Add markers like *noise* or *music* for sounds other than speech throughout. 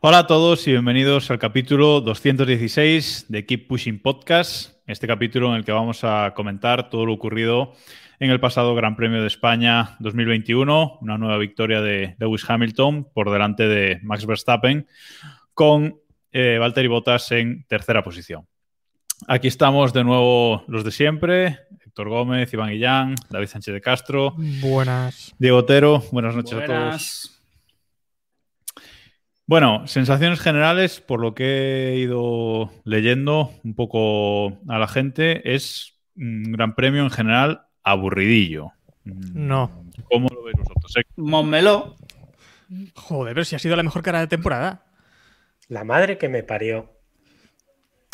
Hola a todos y bienvenidos al capítulo 216 de Keep Pushing Podcast. Este capítulo en el que vamos a comentar todo lo ocurrido en el pasado Gran Premio de España 2021, una nueva victoria de Lewis Hamilton por delante de Max Verstappen, con eh, Valtteri Bottas en tercera posición. Aquí estamos de nuevo los de siempre, Héctor Gómez, Iván Guillán, David Sánchez de Castro, Buenas. Diego Otero. Buenas noches a todos. Bueno, sensaciones generales, por lo que he ido leyendo un poco a la gente, es un gran premio en general aburridillo. No. ¿Cómo lo veis vosotros? Eh, Monmeló. Joder, pero si ha sido la mejor cara de temporada. La madre que me parió.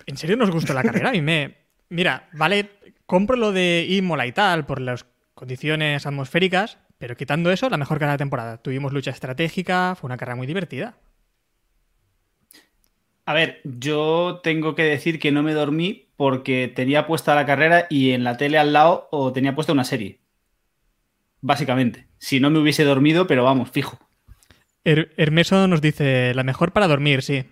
¿En serio nos gusta la carrera? A mí me. Mira, vale, compro lo de Imola y tal por las condiciones atmosféricas, pero quitando eso, la mejor carrera de temporada. Tuvimos lucha estratégica, fue una carrera muy divertida. A ver, yo tengo que decir que no me dormí porque tenía puesta la carrera y en la tele al lado o tenía puesta una serie. Básicamente. Si no me hubiese dormido, pero vamos, fijo. Her- Hermeso nos dice, la mejor para dormir, sí.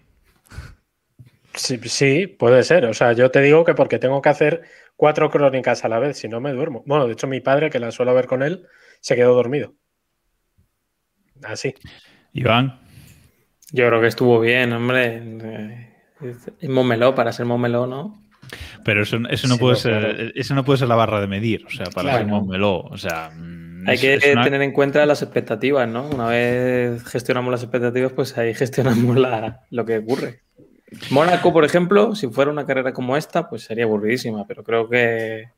Sí, sí, puede ser. O sea, yo te digo que porque tengo que hacer cuatro crónicas a la vez, si no me duermo. Bueno, de hecho, mi padre, que la suelo ver con él, se quedó dormido. Así. Iván, Yo creo que estuvo bien, hombre. Eh, Es es Momeló, para ser Momeló, ¿no? pero eso, eso no Sí, puede no, ser, claro. eso no puede ser la barra de medir, o sea, para Claro. ser Montmeló, o sea, mm, Hay es- que es una- tener en cuenta las expectativas, ¿no? Una vez gestionamos las expectativas, pues ahí gestionamos la- lo que ocurre. Mónaco, por ejemplo, si fuera una carrera como esta, pues sería aburridísima, pero creo que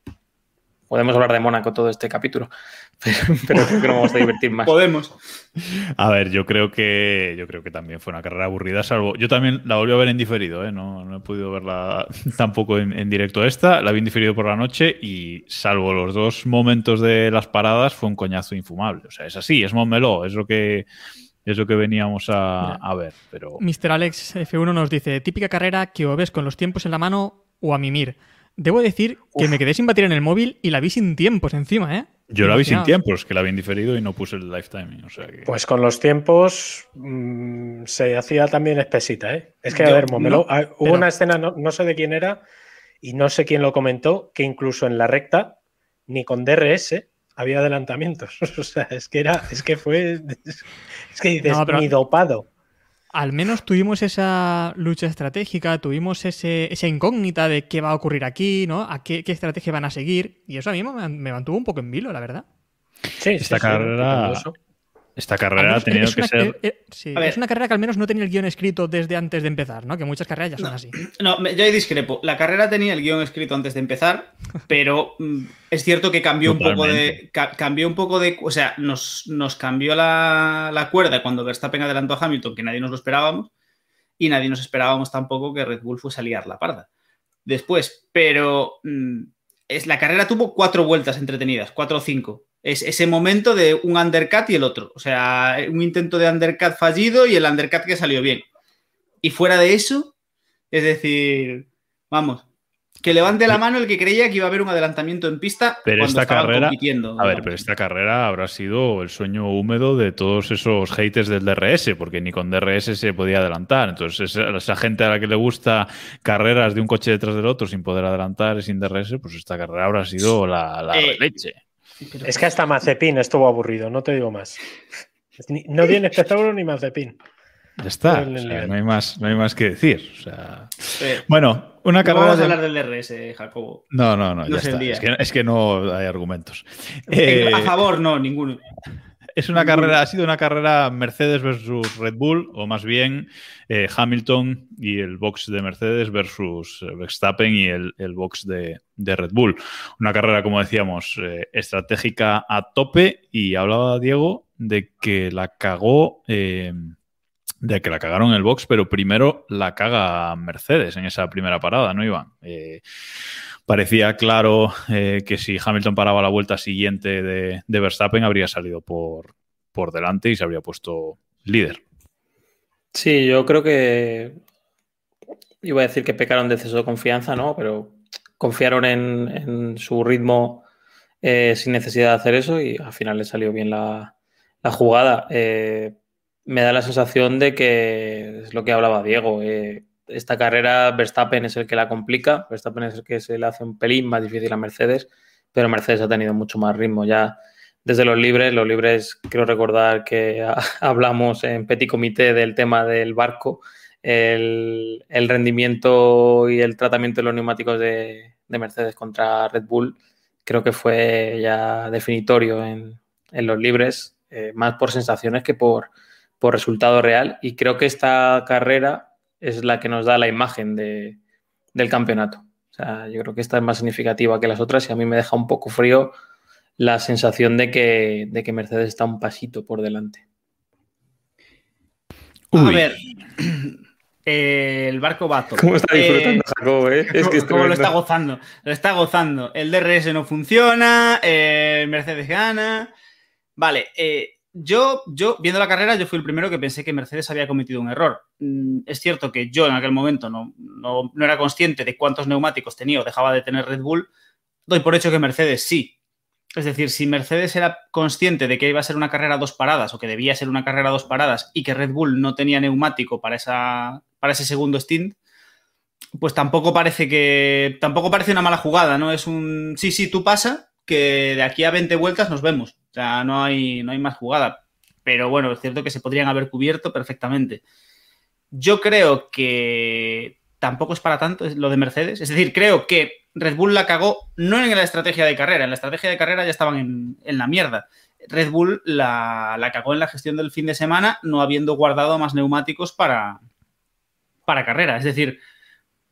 podemos hablar de Mónaco todo este capítulo, *laughs* pero, pero creo que nos vamos a divertir más. Podemos. A ver, yo creo que yo creo que también fue una carrera aburrida, salvo yo también la volví a ver en diferido, ¿eh? no, no he podido verla *laughs* tampoco en, en directo esta, la vi en diferido por la noche y salvo los dos momentos de las paradas fue un coñazo infumable, o sea, es así, es Montmeló, es lo que es lo que veníamos a, a ver, pero Mr. Alex F1 nos dice, típica carrera que o ves con los tiempos en la mano o a mimir. Debo decir que me quedé sin batería en el móvil y la vi sin tiempos encima, ¿eh? yo la vi sin tiempos, que la vi en diferido y no puse el lifetime, o sea que Pues con los tiempos mm, se hacía también espesita, ¿eh? Es que, a ver, Momelo, no, hubo pero- una escena, no, no sé de quién era, y no sé quién lo comentó, que incluso en la recta, ni con DRS había adelantamientos. *laughs* o sea, es que era, es que fue. *laughs* Es que dices, No, pero- ni dopado. Al menos tuvimos esa lucha estratégica, tuvimos ese, esa incógnita de qué va a ocurrir aquí, ¿no? A qué, qué estrategia van a seguir. Y eso a mí me, me mantuvo un poco en vilo, la verdad. Sí, Esta sí, carrera-. Esta carrera ha tenido es que una- ser eh, eh, sí, A ver. es una carrera que al menos no tenía el guion escrito desde antes de empezar, ¿no? Que muchas carreras ya son así. *clears throat* No, me- yo ahí discrepo. La carrera tenía el guion escrito antes de empezar, *laughs* pero mm, es cierto que cambió un poco de. Ca- cambió un poco de. O sea, nos, nos cambió la, la cuerda cuando Verstappen adelantó a Hamilton, que nadie nos lo esperábamos, y nadie nos esperábamos tampoco que Red Bull fuese a liar la parda. Después, pero mm, es, la carrera tuvo cuatro vueltas entretenidas, cuatro o cinco. Es ese momento de un undercut y el otro. O sea, un intento de undercut fallido y el undercut que salió bien. Y fuera de eso, es decir, vamos, que levante la mano el que creía que iba a haber un adelantamiento en pista Pero cuando esta carrera- compitiendo. A ver, pero esta carrera habrá sido el sueño húmedo de todos esos haters del DRS, porque ni con DRS se podía adelantar. Entonces, esa, esa gente a la que le gusta carreras de un coche detrás del otro sin poder adelantar y sin DRS, pues esta carrera habrá sido la, la Eh, leche. Pero- Es que hasta Mazepin estuvo aburrido, no te digo más. No tiene espectáculo ni Mazepin. Ya está. o sea, no, hay más, no hay más que decir. O sea, eh, bueno, una no carrera. vamos a hablar del DRS, Jacobo. No, no, no, No ya es el está. día. Es que, es que no hay argumentos. En- Eh, a favor, no, ninguno. Es una carrera, ha sido una carrera Mercedes versus Red Bull, o más bien eh, Hamilton y el box de Mercedes versus eh, Verstappen y el, el box de, de, Red Bull. Una carrera, como decíamos, eh, estratégica a tope y hablaba Diego de que la cagó. Eh, de que la cagaron el box, pero primero la caga Mercedes en esa primera parada, ¿no, Iván? Eh, parecía claro eh, que si Hamilton paraba la vuelta siguiente de, de Verstappen, habría salido por, por, delante y se habría puesto líder. Sí, yo creo que iba a decir que pecaron de exceso de confianza, ¿no? Pero confiaron en, en su ritmo eh, sin necesidad de hacer eso y al final le salió bien la, la jugada. Eh, me da la sensación de que es lo que hablaba Diego. Esta carrera, Verstappen es el que la complica, Verstappen es el que se le hace un pelín más difícil a Mercedes, pero Mercedes ha tenido mucho más ritmo ya desde los libres. Los libres, quiero recordar que *laughs* hablamos en Petit Comité del tema del barco, el, rendimiento y el tratamiento de los neumáticos de, de, Mercedes contra Red Bull, creo que fue ya definitorio en, en los libres, eh, más por sensaciones que por por resultado real y creo que esta carrera es la que nos da la imagen de, del campeonato. O sea, yo creo que esta es más significativa que las otras y a mí me deja un poco frío la sensación de que, de que Mercedes está un pasito por delante. Uy. A ver, *clears throat* eh, el barco va ¿Cómo está disfrutando eh, Jacob? Eh? Es que ¿Cómo lo está gozando? Lo está gozando. El DRS no funciona, eh, Mercedes gana. Vale, eh, yo, yo, viendo la carrera, yo fui el primero que pensé que Mercedes había cometido un error. Mm, es cierto que yo en aquel momento no, no, era consciente de cuántos neumáticos tenía o dejaba de tener Red Bull. Doy por hecho que Mercedes sí. Es decir, si Mercedes era consciente de que iba a ser una carrera a dos paradas o que debía ser una carrera a dos paradas y que Red Bull no tenía neumático para, esa, para ese segundo stint, pues tampoco parece que. Tampoco parece una mala jugada, ¿no? Es un sí, sí, tú pasa, que de aquí a 20 vueltas nos vemos. O sea, no hay, no hay más jugada. Pero bueno, es cierto que se podrían haber cubierto perfectamente. Yo creo que tampoco es para tanto lo de Mercedes. Es decir, creo que Red Bull la cagó no en la estrategia de carrera. En la estrategia de carrera ya estaban en, en la mierda. Red Bull la, la, cagó en la gestión del fin de semana, no habiendo guardado más neumáticos para, para carrera. Es decir,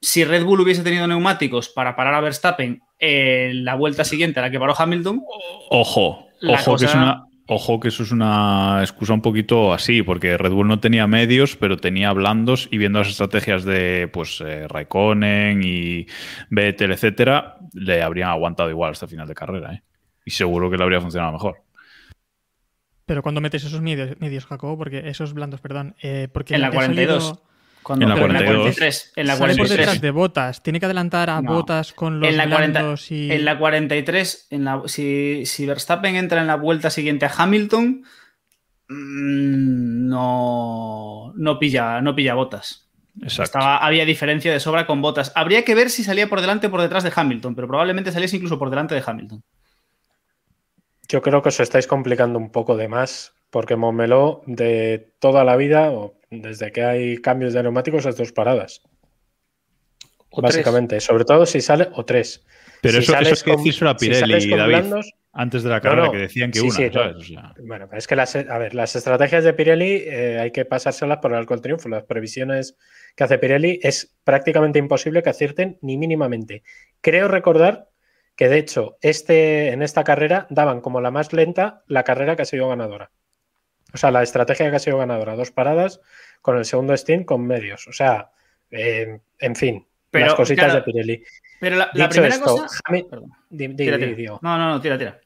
si Red Bull hubiese tenido neumáticos para parar a Verstappen en la vuelta siguiente a la que paró Hamilton. Ojo, ojo cosa... que es una. Ojo que eso es una excusa un poquito así, porque Red Bull no tenía medios, pero tenía blandos y viendo las estrategias de pues eh, Raikkonen y Vettel, etcétera, le habrían aguantado igual hasta el final de carrera, ¿eh? Y seguro que le habría funcionado mejor. Pero cuando metes esos medios, medios Jacobo, porque esos blandos, perdón, eh, porque en la 42. Salido... Cuando, en la 42. En la 43. En la 43. por detrás de botas. Tiene que adelantar a no. botas con los en la 40, y... En la 43, en la, si, si, Verstappen entra en la vuelta siguiente a Hamilton, mmm, no, no, pilla, no pilla botas. Estaba, había diferencia de sobra con botas. Habría que ver si salía por delante o por detrás de Hamilton, pero probablemente saliese incluso por delante de Hamilton. Yo creo que os estáis complicando un poco de más, porque Montmeló de toda la vida, o desde que hay cambios de neumáticos, es dos paradas. O básicamente, tres. sobre todo si sale, o tres. Pero si eso, eso es que decís a Pirelli si y David, blandos, antes de la carrera, no, no. que decían que sí, una, sí, ¿sabes? O sea... Bueno, es que las, a ver, las estrategias de Pirelli eh, hay que pasárselas por el arco del triunfo. Las previsiones que hace Pirelli es prácticamente imposible que acierten ni mínimamente. Creo recordar que, de hecho, este, en esta carrera daban como la más lenta la carrera que ha sido ganadora. O sea, la estrategia que ha sido ganadora, dos paradas con el segundo stint con medios. O sea, eh, en fin, pero, las cositas claro, de Pirelli. Pero la, la primera esto, cosa... Hami... di, di, tira, di, tira. No, no, no, tira, tira.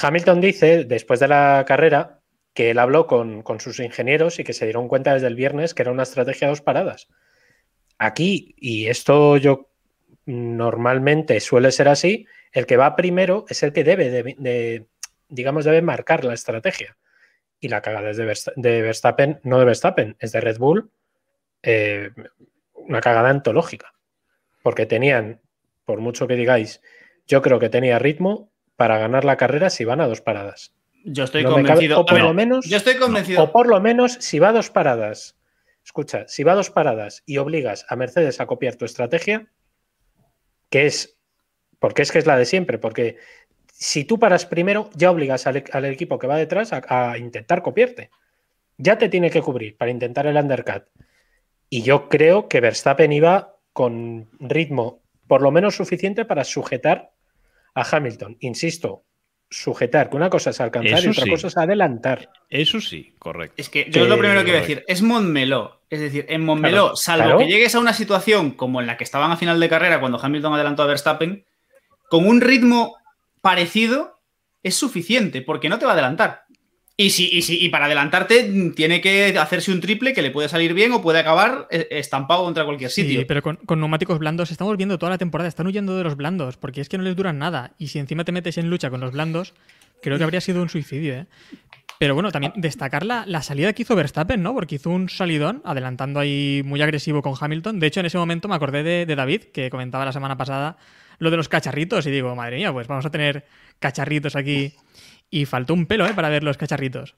Hamilton dice, después de la carrera, que él habló con, con, sus ingenieros y que se dieron cuenta desde el viernes que era una estrategia de dos paradas. Aquí, y esto yo normalmente suele ser así, el que va primero es el que debe, de, de digamos, debe marcar la estrategia y la cagada es de, Verst de, Verstappen, no de Verstappen, es de Red Bull, eh, una cagada antológica. Porque tenían, por mucho que digáis, yo creo que tenía ritmo para ganar la carrera si van a dos paradas. Yo estoy no convencido. O por lo menos, yo estoy convencido. O por lo menos, si va a dos paradas, escucha, si va a dos paradas y obligas a Mercedes a copiar tu estrategia, que es, porque es que es la de siempre, porque si tú paras primero, ya obligas al, al equipo que va detrás a, a intentar copiarte. Ya te tiene que cubrir para intentar el undercut. Y yo creo que Verstappen iba con ritmo por lo menos suficiente para sujetar a Hamilton. Insisto, sujetar, que una cosa es alcanzar Eso y otra sí. cosa es adelantar. Eso sí, correcto. Es que yo es lo primero que voy a decir. Es Montmeló. Es decir, en Montmeló, Claro, salvo claro. que llegues a una situación como en la que estaban a final de carrera cuando Hamilton adelantó a Verstappen, con un ritmo parecido es suficiente, porque no te va a adelantar. Y, si, y, si, y para adelantarte tiene que hacerse un triple que le puede salir bien o puede acabar eh, estampado contra cualquier sitio. Sí, pero con, con neumáticos blandos estamos viendo toda la temporada, están huyendo de los blandos, porque es que no les duran nada. Y si encima te metes en lucha con los blandos, creo que habría sido un suicidio, ¿eh? Pero bueno, también destacar la, la salida que hizo Verstappen, ¿no? Porque hizo un salidón, adelantando ahí muy agresivo con Hamilton. De hecho, en ese momento me acordé de, de David, que comentaba la semana pasada lo de los cacharritos, y digo, madre mía, pues vamos a tener cacharritos aquí. Y faltó un pelo, ¿eh? Para ver los cacharritos.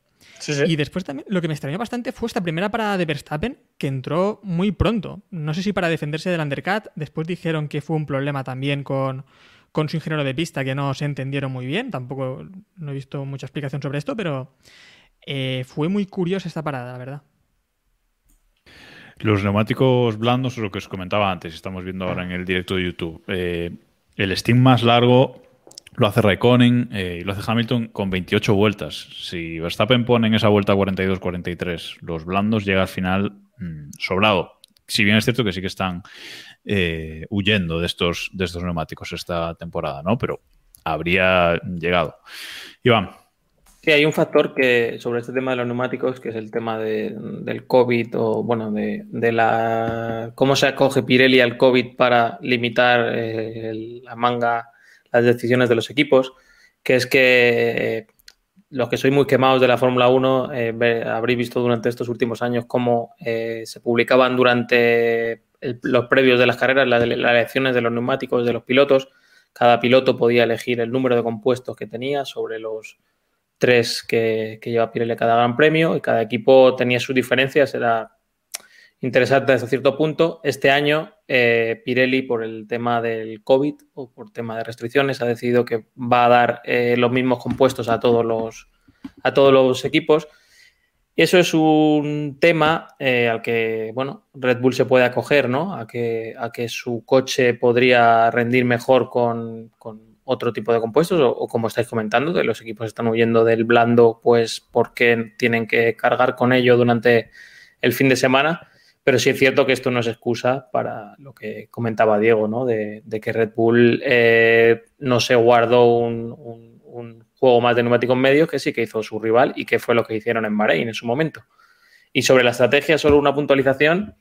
Y después también lo que me extrañó bastante fue esta primera parada de Verstappen, que entró muy pronto. No sé si para defenderse del undercut. Después dijeron que fue un problema también con, con su ingeniero de pista, que no se entendieron muy bien. Tampoco no he visto mucha explicación sobre esto, pero eh, fue muy curiosa esta parada, la verdad. Los neumáticos blandos es lo que os comentaba antes, estamos viendo ahora en el directo de YouTube. Eh, el steam más largo lo hace Raikkonen eh, y lo hace Hamilton con 28 vueltas. Si Verstappen pone en esa vuelta 42-43, los blandos llega al final mm, sobrado. Si bien es cierto que sí que están eh, huyendo de estos, de estos neumáticos esta temporada, ¿no? Pero habría llegado. Iván. Sí, hay un factor que sobre este tema de los neumáticos, que es el tema de- del COVID o, bueno, de, de la cómo se acoge Pirelli al COVID para limitar eh, la manga, las decisiones de los equipos, que es que eh, los que sois muy quemados de la Fórmula 1 eh, habréis visto durante estos últimos años cómo se publicaban durante los previos de las carreras las elecciones de los neumáticos de los pilotos. Cada piloto podía elegir el número de compuestos que tenía sobre los tres que, lleva Pirelli cada gran premio y cada equipo tenía sus diferencias, era interesante hasta cierto punto. Este año eh, Pirelli, por el tema del COVID o por tema de restricciones, ha decidido que va a dar eh, los mismos compuestos a todos los, a todos los equipos. Y eso es un tema eh, al que bueno, Red Bull se puede acoger, ¿no? A que, a que su coche podría rendir mejor con otro tipo de compuestos, o, como estáis comentando, de los equipos están huyendo del blando, pues porque tienen que cargar con ello durante el fin de semana. Pero sí es cierto que esto no es excusa para lo que comentaba Diego, ¿no? De, que Red Bull eh, no se guardó un, juego más de neumáticos medios, que sí que hizo su rival y que fue lo que hicieron en Bahrein en su momento. Y sobre la estrategia, solo una puntualización.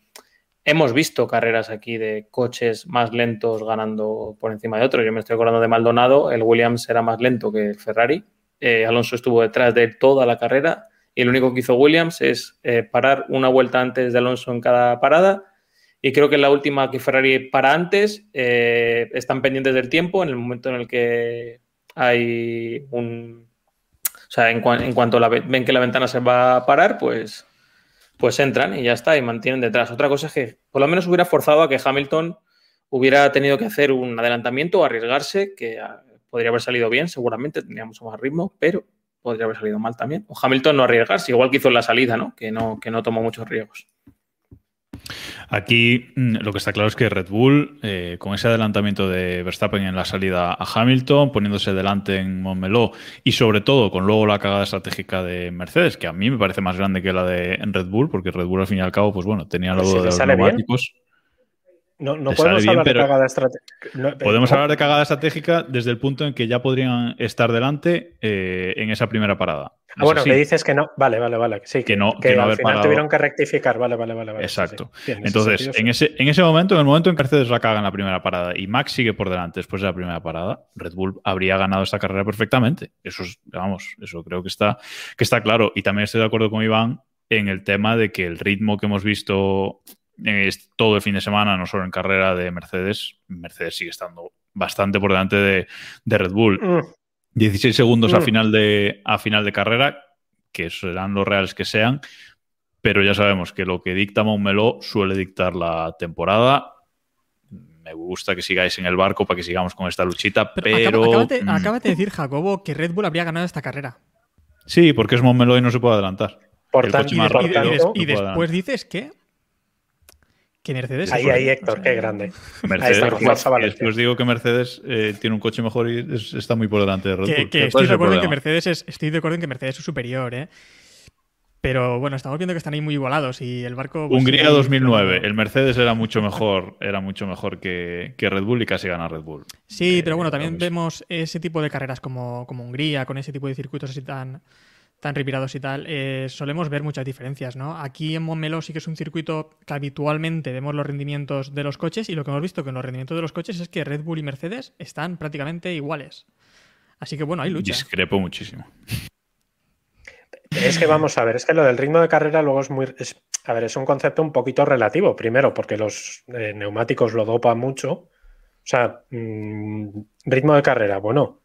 Hemos visto carreras aquí de coches más lentos ganando por encima de otros. Yo me estoy acordando de Maldonado, el Williams era más lento que el Ferrari. Eh, Alonso estuvo detrás de toda la carrera y el único que hizo Williams es eh, parar una vuelta antes de Alonso en cada parada. Y creo que en la última que Ferrari para antes, eh, están pendientes del tiempo en el momento en el que hay un. O sea, en, cu en cuanto ven que la ventana se va a parar, pues, pues entran y ya está, y mantienen detrás. Otra cosa es que por lo menos hubiera forzado a que Hamilton hubiera tenido que hacer un adelantamiento o arriesgarse, que podría haber salido bien, seguramente tendría mucho más ritmo, pero podría haber salido mal también. O Hamilton no arriesgarse, igual que hizo en la salida, ¿no? Que no, que no tomó muchos riesgos. Aquí mm, lo que está claro es que Red Bull, eh, con ese adelantamiento de Verstappen en la salida a Hamilton, poniéndose delante en Montmeló y sobre todo con luego la cagada estratégica de Mercedes, que a mí me parece más grande que la de Red Bull, porque Red Bull al fin y al cabo, pues bueno, tenía lo Pues si de los bien. No, podemos bien, hablar de cagada estratégica. No, Podemos hablar de cagada estratégica desde el punto en que ya podrían estar delante eh, en esa primera parada. Ah, bueno, que dices que no. Vale, vale, vale. Sí, Que no- que, que no al final tuvieron que rectificar. Vale, vale, vale. vale. Exacto. Sí, en Entonces, sentido, en sí. ese, en ese momento, en el momento en que Mercedes la caga en la primera parada y Max sigue por delante después de la primera parada, Red Bull habría ganado esta carrera perfectamente. Eso es, vamos, eso creo que está, que está claro. Y también estoy de acuerdo con Iván en el tema de que el ritmo que hemos visto eh, es todo el fin de semana, no solo en carrera de Mercedes, Mercedes sigue estando bastante por delante de, de Red Bull. Mm, 16 segundos a, Mm. final de, a final de carrera, que serán los reales que sean, pero ya sabemos que lo que dicta Montmeló suele dictar la temporada. me gusta que sigáis en el barco para que sigamos con esta luchita, pero... Pero, acaba- acábate, mm, acábate de decir, Jacobo, que Red Bull habría ganado esta carrera. Sí, porque es Montmeló y no se puede adelantar. Por El tanto, Y, más des- y de- y des- después dices que... Que Mercedes... Ahí, es- ahí, Héctor, qué grande. Mercedes, Forza Valencia. después digo que Mercedes eh, tiene un coche mejor y es- está muy por delante de Red Bull. Que, que ¿Cuál estoy es de acuerdo en que? Mercedes es, estoy de acuerdo en que Mercedes es superior, ¿eh? Pero bueno, estamos viendo que están ahí muy igualados y el barco. pues, Hungría sigue ahí 2009, flotando. el Mercedes era mucho mejor, era mucho mejor que, que Red Bull y casi gana Red Bull. Sí, Eh, pero bueno, lo también vemos ese tipo de carreras como, como Hungría, con ese tipo de circuitos así tan, tan revirados y tal. eh, solemos ver muchas diferencias, ¿no? Aquí en Montmeló sí que es un circuito que habitualmente vemos los rendimientos de los coches y lo que hemos visto con los rendimientos de los coches es que Red Bull y Mercedes están prácticamente iguales. Así que bueno, hay lucha. Discrepo muchísimo. Es que vamos a ver, es que lo del ritmo de carrera luego es muy. es- a ver, es un concepto un poquito relativo. Primero, porque los eh, neumáticos lo dopan mucho. O sea, mm, ritmo de carrera, bueno,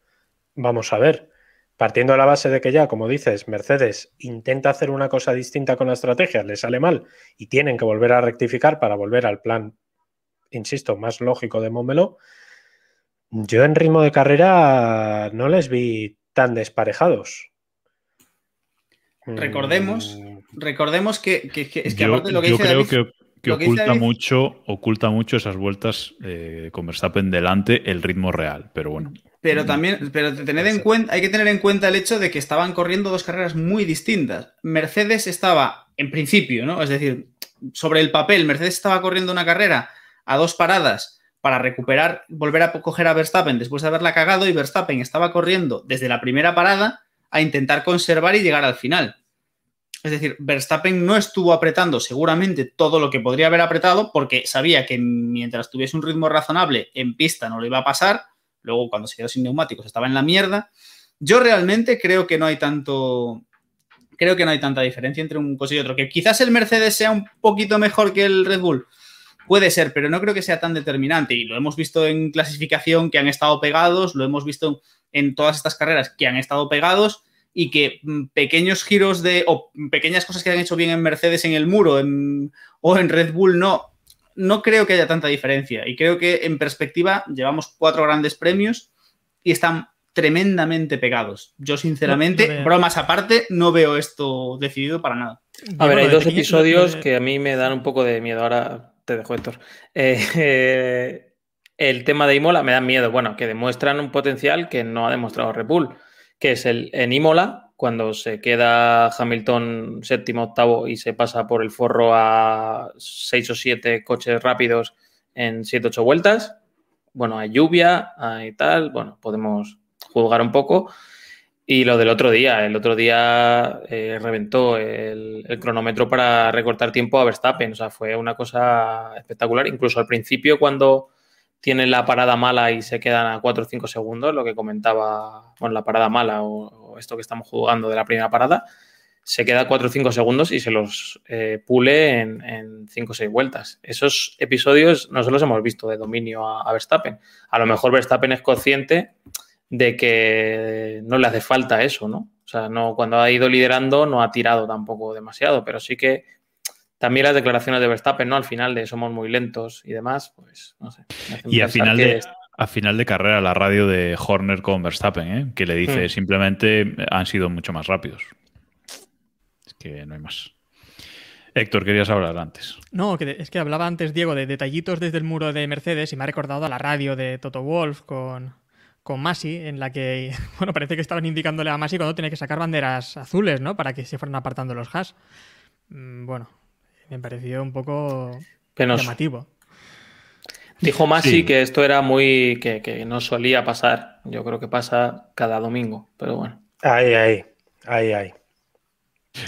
vamos a ver. Partiendo de la base de que ya, como dices, Mercedes intenta hacer una cosa distinta con la estrategia, le sale mal y tienen que volver a rectificar para volver al plan, insisto, más lógico de Montmeló. Yo en ritmo de carrera no les vi tan desparejados. Recordemos, Mm, recordemos que, que- que- es que yo aparte de lo que yo dice creo David- que, que lo que dice oculta mucho, oculta mucho esas vueltas eh, con Verstappen delante el ritmo real, pero bueno. Pero Mm. también, pero tened en cuenta, hay que tener en cuenta el hecho de que estaban corriendo dos carreras muy distintas. Mercedes estaba, en principio, ¿no? Es decir, sobre el papel, Mercedes estaba corriendo una carrera a dos paradas para recuperar, volver a coger a Verstappen después de haberla cagado, y Verstappen estaba corriendo desde la primera parada a intentar conservar y llegar al final. Es decir, Verstappen no estuvo apretando seguramente todo lo que podría haber apretado porque sabía que mientras tuviese un ritmo razonable en pista no lo iba a pasar. Luego, cuando se quedó sin neumáticos, estaba en la mierda. Yo realmente creo que no hay tanto. Creo que no hay tanta diferencia entre un coche y otro. Que quizás el Mercedes sea un poquito mejor que el Red Bull. Puede ser, pero no creo que sea tan determinante. Y lo hemos visto en clasificación que han estado pegados, lo hemos visto en todas estas carreras que han estado pegados y que mm, pequeños giros de. o pequeñas cosas que han hecho bien en Mercedes en el muro en- o en Red Bull no. No creo que haya tanta diferencia. Y creo que en perspectiva llevamos cuatro grandes premios y están tremendamente pegados. Yo, sinceramente, bromas aparte, no veo esto decidido para nada. A ver, hay dos episodios que a mí me dan un poco de miedo. Ahora te dejo, Héctor. Eh, eh, *laughs* el tema de Imola me da miedo. Bueno, que demuestran un potencial que no ha demostrado Red Bull, que es el en Imola, cuando se queda Hamilton séptimo, octavo y se pasa por el forro a seis o siete coches rápidos en siete, ocho vueltas. Bueno, hay lluvia, hay tal. Bueno, podemos juzgar un poco. Y lo del otro día, el otro día eh, reventó el, el cronómetro para recortar tiempo a Verstappen. O sea, fue una cosa espectacular. Incluso al principio, cuando tienen la parada mala y se quedan a 4 o 5 segundos, lo que comentaba, bueno, la parada mala o, esto que estamos jugando de la primera parada, se queda 4 o 5 segundos y se los eh, pule en 5 o 6 vueltas. Esos episodios no los hemos visto de dominio a, a Verstappen. A lo mejor Verstappen es consciente de que no le hace falta eso, ¿no? O sea, no, cuando ha ido liderando no ha tirado tampoco demasiado, pero sí que también las declaraciones de Verstappen, ¿no? Al final de somos muy lentos y demás, pues no sé. Y a pensar final, de, a final de carrera, la radio de Horner con Verstappen, ¿eh? que le dice Mm. simplemente han sido mucho más rápidos. Es que no hay más. Héctor, querías hablar antes. No, que es que hablaba antes, Diego, de detallitos desde el muro de Mercedes y me ha recordado a la radio de Toto Wolf con, con Masi, en la que, *laughs* bueno, parece que estaban indicándole a Masi cuando tiene que sacar banderas azules, ¿no? Para que se fueran apartando los hash. Mm, Bueno, me pareció un poco Penoso. llamativo. Dijo Masi Sí. que esto era muy. Que, que no solía pasar. Yo creo que pasa cada domingo, pero bueno. Ahí, ahí, ahí, ahí.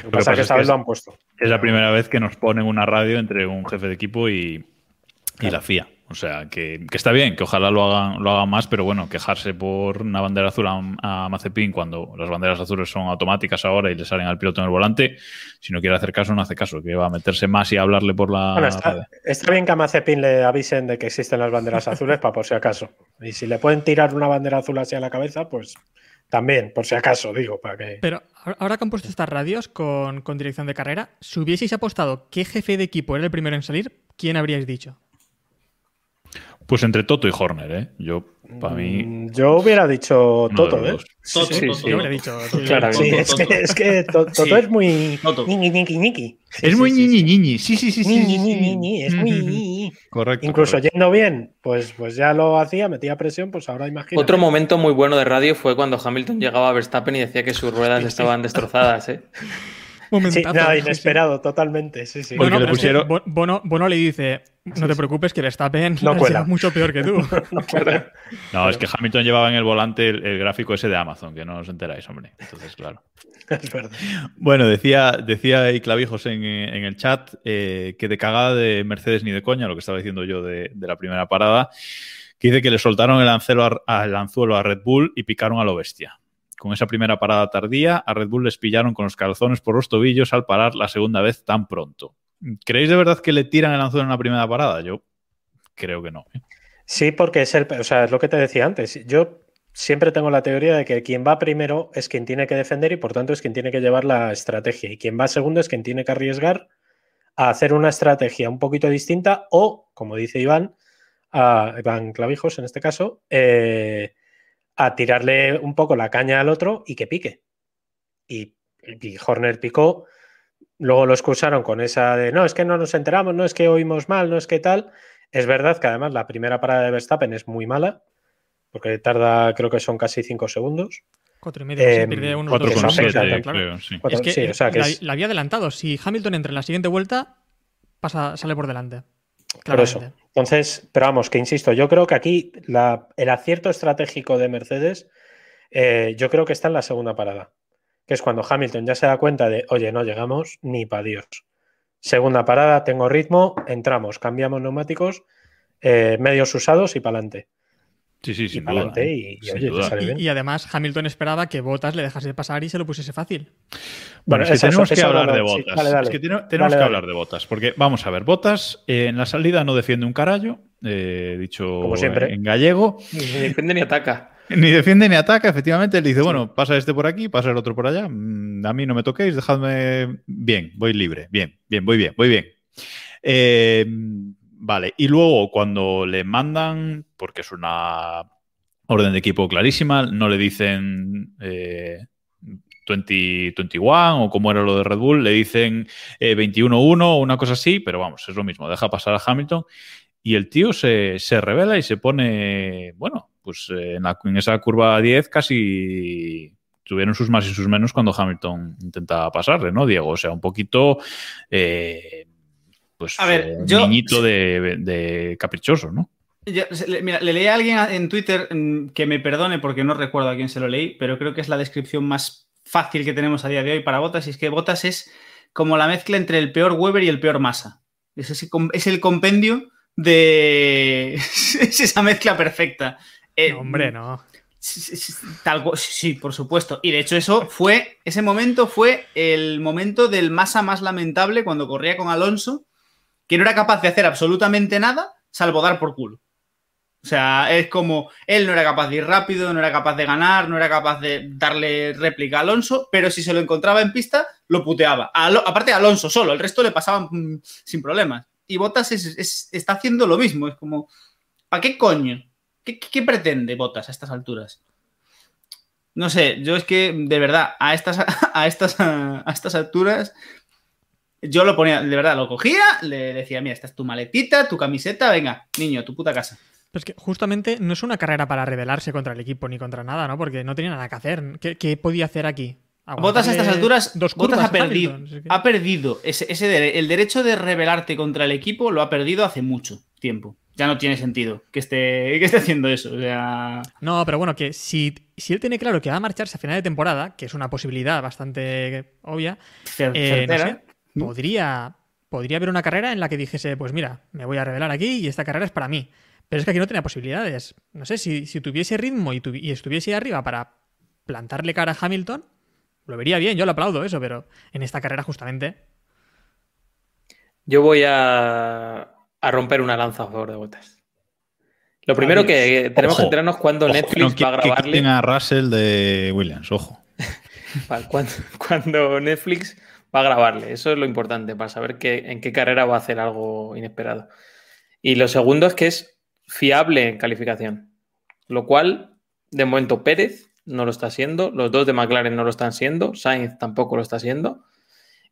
Lo que pasa es que esta vez lo han puesto. Es la primera vez que nos ponen una radio entre un jefe de equipo y, y la FIA. O sea, que, que está bien, que ojalá lo hagan, lo hagan más, pero bueno, quejarse por una bandera azul a, a Mazepin cuando las banderas azules son automáticas ahora y le salen al piloto en el volante, si no quiere hacer caso, no hace caso, que va a meterse más y a hablarle por la Bueno, está, bien que a Mazepin le avisen de que existen las banderas azules para por si acaso. Y si le pueden tirar una bandera azul así a la cabeza, pues también, por si acaso, digo, para que. Pero ahora- ahora que han puesto estas radios con, con dirección de carrera, si hubieseis apostado qué jefe de equipo era el primero en salir, ¿quién habríais dicho? Pues entre Toto y Horner, ¿eh? Yo, para mí. Mm, Yo hubiera dicho Toto, ¿eh? dos. Toto, sí, Toto, sí. Yo hubiera dicho. *laughs* Claro, Sí, Toto, es que, Toto. es que To- *laughs* Toto Sí. es muy. Toto. Ñiqui, ñiqui, ñiqui. Es muy ñiñi ñiñi. Sí, sí, sí, sí. Ñi, sí, ñi, sí. ñi, ñi, Es muy. Correcto. Incluso correcto. yendo bien, pues, pues ya lo hacía, metía presión, pues ahora imagino. Otro momento muy bueno de radio fue cuando Hamilton llegaba a Verstappen y decía que sus ruedas estaban destrozadas. ¿eh? *laughs* *laughs* Sí, Momentazo, nada, sí, sí. inesperado, totalmente. Sí, sí. Le pusieron- Bono, Bono le dice, no te preocupes que Verstappen No *laughs* será mucho peor que tú. *laughs* No, es que Hamilton llevaba en el volante el, el gráfico ese de Amazon, que no os enteráis, hombre. Entonces, claro. Es verdad. Bueno, decía, decía ahí Clavijos en, en el chat eh, que de cagada de Mercedes ni de coña, lo que estaba diciendo yo de, de la primera parada, que dice que le soltaron el anzuelo a, al anzuelo a Red Bull y picaron a lo bestia. Con esa primera parada tardía, a Red Bull les pillaron con los calzones por los tobillos al parar la segunda vez tan pronto. ¿Creéis de verdad que le tiran el anzuelo en la primera parada? Yo creo que no. ¿eh? Sí, porque es el, lo que te decía antes. Yo siempre tengo la teoría de que quien va primero es quien tiene que defender y por tanto es quien tiene que llevar la estrategia. Y quien va segundo es quien tiene que arriesgar a hacer una estrategia un poquito distinta o, como dice Iván, a Iván Clavijos en este caso, eh, a tirarle un poco la caña al otro y que pique. Y, y Horner picó. Luego lo excusaron con esa de no, es que no nos enteramos, no es que oímos mal, no es que tal. Es verdad que además la primera parada de Verstappen es muy mala, porque tarda, creo que son casi cinco segundos. Cuatro y medio, Eh, se pierde unos cuatro dos con siete, claro, sí. Cuatro- Es que, sí, o sea, que la, es- la había adelantado. Si Hamilton entra en la siguiente vuelta, pasa, sale por delante. Por eso. Entonces, pero vamos, que insisto, yo creo que aquí la- el acierto estratégico de Mercedes, eh, yo creo que está en la segunda parada, que es cuando Hamilton ya se da cuenta de, oye, no llegamos ni para Dios. Segunda parada, tengo ritmo, entramos, cambiamos neumáticos, eh, medios usados y para adelante. Sí, sí, Y sin duda. ¿eh? y, y Sin oye, duda. sale Y, bien. y además Hamilton esperaba que Bottas le dejase pasar y se lo pusiese fácil. Bueno, es que eso- tenemos que eso hablar no, de sí, botas. dale, dale. Es que tenemos Dale, que dale. hablar de botas. Porque, vamos a ver, botas eh, en la salida no defiende un carallo, eh, dicho Como siempre. en gallego. Ni defiende ni ataca. Ni defiende ni ataca, efectivamente. Él dice, bueno, pasa este por aquí, pasa el otro por allá. Mm, A mí no me toquéis, dejadme bien, voy libre. Bien, bien, voy bien, voy bien. Eh, vale, y luego cuando le mandan, porque es una orden de equipo clarísima, no le dicen eh, 20, 21 o como era lo de Red Bull, le dicen eh, 21-1 o una cosa así, pero vamos, es lo mismo, deja pasar a Hamilton y el tío se, se revela y se pone, bueno, pues eh, en, esa curva 10 casi tuvieron sus más y sus menos cuando Hamilton intentaba pasarle, ¿no, Diego? O sea, un poquito, eh, pues, A ver, eh, yo- niñito de, de caprichoso, ¿no? Yo- mira, le leí a alguien en Twitter mm, que me perdone porque no recuerdo a quién se lo leí, pero creo que es la descripción más fácil que tenemos a día de hoy para Botas, y es que Botas es como la mezcla entre el peor Weber y el peor Massa. Es, ese es el compendio de... *laughs* es esa mezcla perfecta. Eh, No, hombre, no. Sí, sí, sí, Tal, sí, por supuesto. Y de hecho, eso fue, ese momento fue el momento del masa más lamentable cuando corría con Alonso, que no era capaz de hacer absolutamente nada, salvo dar por culo. O sea, es como él no era capaz de ir rápido, no era capaz de ganar, no era capaz de darle réplica a Alonso, pero si se lo encontraba en pista, lo puteaba. Aparte, a Alonso solo, el resto le pasaban mm, sin problemas. Y es- está haciendo lo mismo, es como, ¿para qué coño? ¿Qué, qué- qué pretende Botas a estas alturas? No sé, yo es que de verdad, a estas, *laughs* a estas, a estas alturas, yo lo ponía, de verdad, lo cogía, le decía, mira, esta es tu maletita, tu camiseta, venga, niño, tu puta casa. Pero es que justamente no es una carrera para rebelarse contra el equipo ni contra nada, ¿no? Porque no tenía nada que hacer. ¿Qué, qué podía hacer aquí? Botas a estas alturas, dos Botas ha perdido, Hamilton, ha perdido ese, el derecho de rebelarte contra el equipo, lo ha perdido hace mucho tiempo. Ya no tiene sentido que esté, que esté haciendo eso. O sea, No, pero bueno, que si, si él tiene claro que va a marcharse a final de temporada, que es una posibilidad bastante obvia, eh, no. Sé, podría, podría haber una carrera en la que dijese, pues mira, me voy a revelar aquí y esta carrera es para mí. Pero es que aquí no tenía posibilidades. No sé, si, si tuviese ritmo y, tuvi- y estuviese ahí arriba para plantarle cara a Hamilton, lo vería bien, yo lo aplaudo eso, pero en esta carrera justamente... Yo voy a, a romper una lanza a favor de Botas. Lo primero que tenemos que enterarnos cuando Ojo, Netflix no, que- va a que grabarle. quiten a Russell de Williams, ojo. *laughs* Cuando Netflix va a grabarle. Eso es lo importante para saber que, en qué carrera va a hacer algo inesperado. Y lo segundo es que es fiable en calificación. Lo cual, de momento, Pérez no lo está siendo, los dos de McLaren no lo están siendo, Sainz tampoco lo está siendo.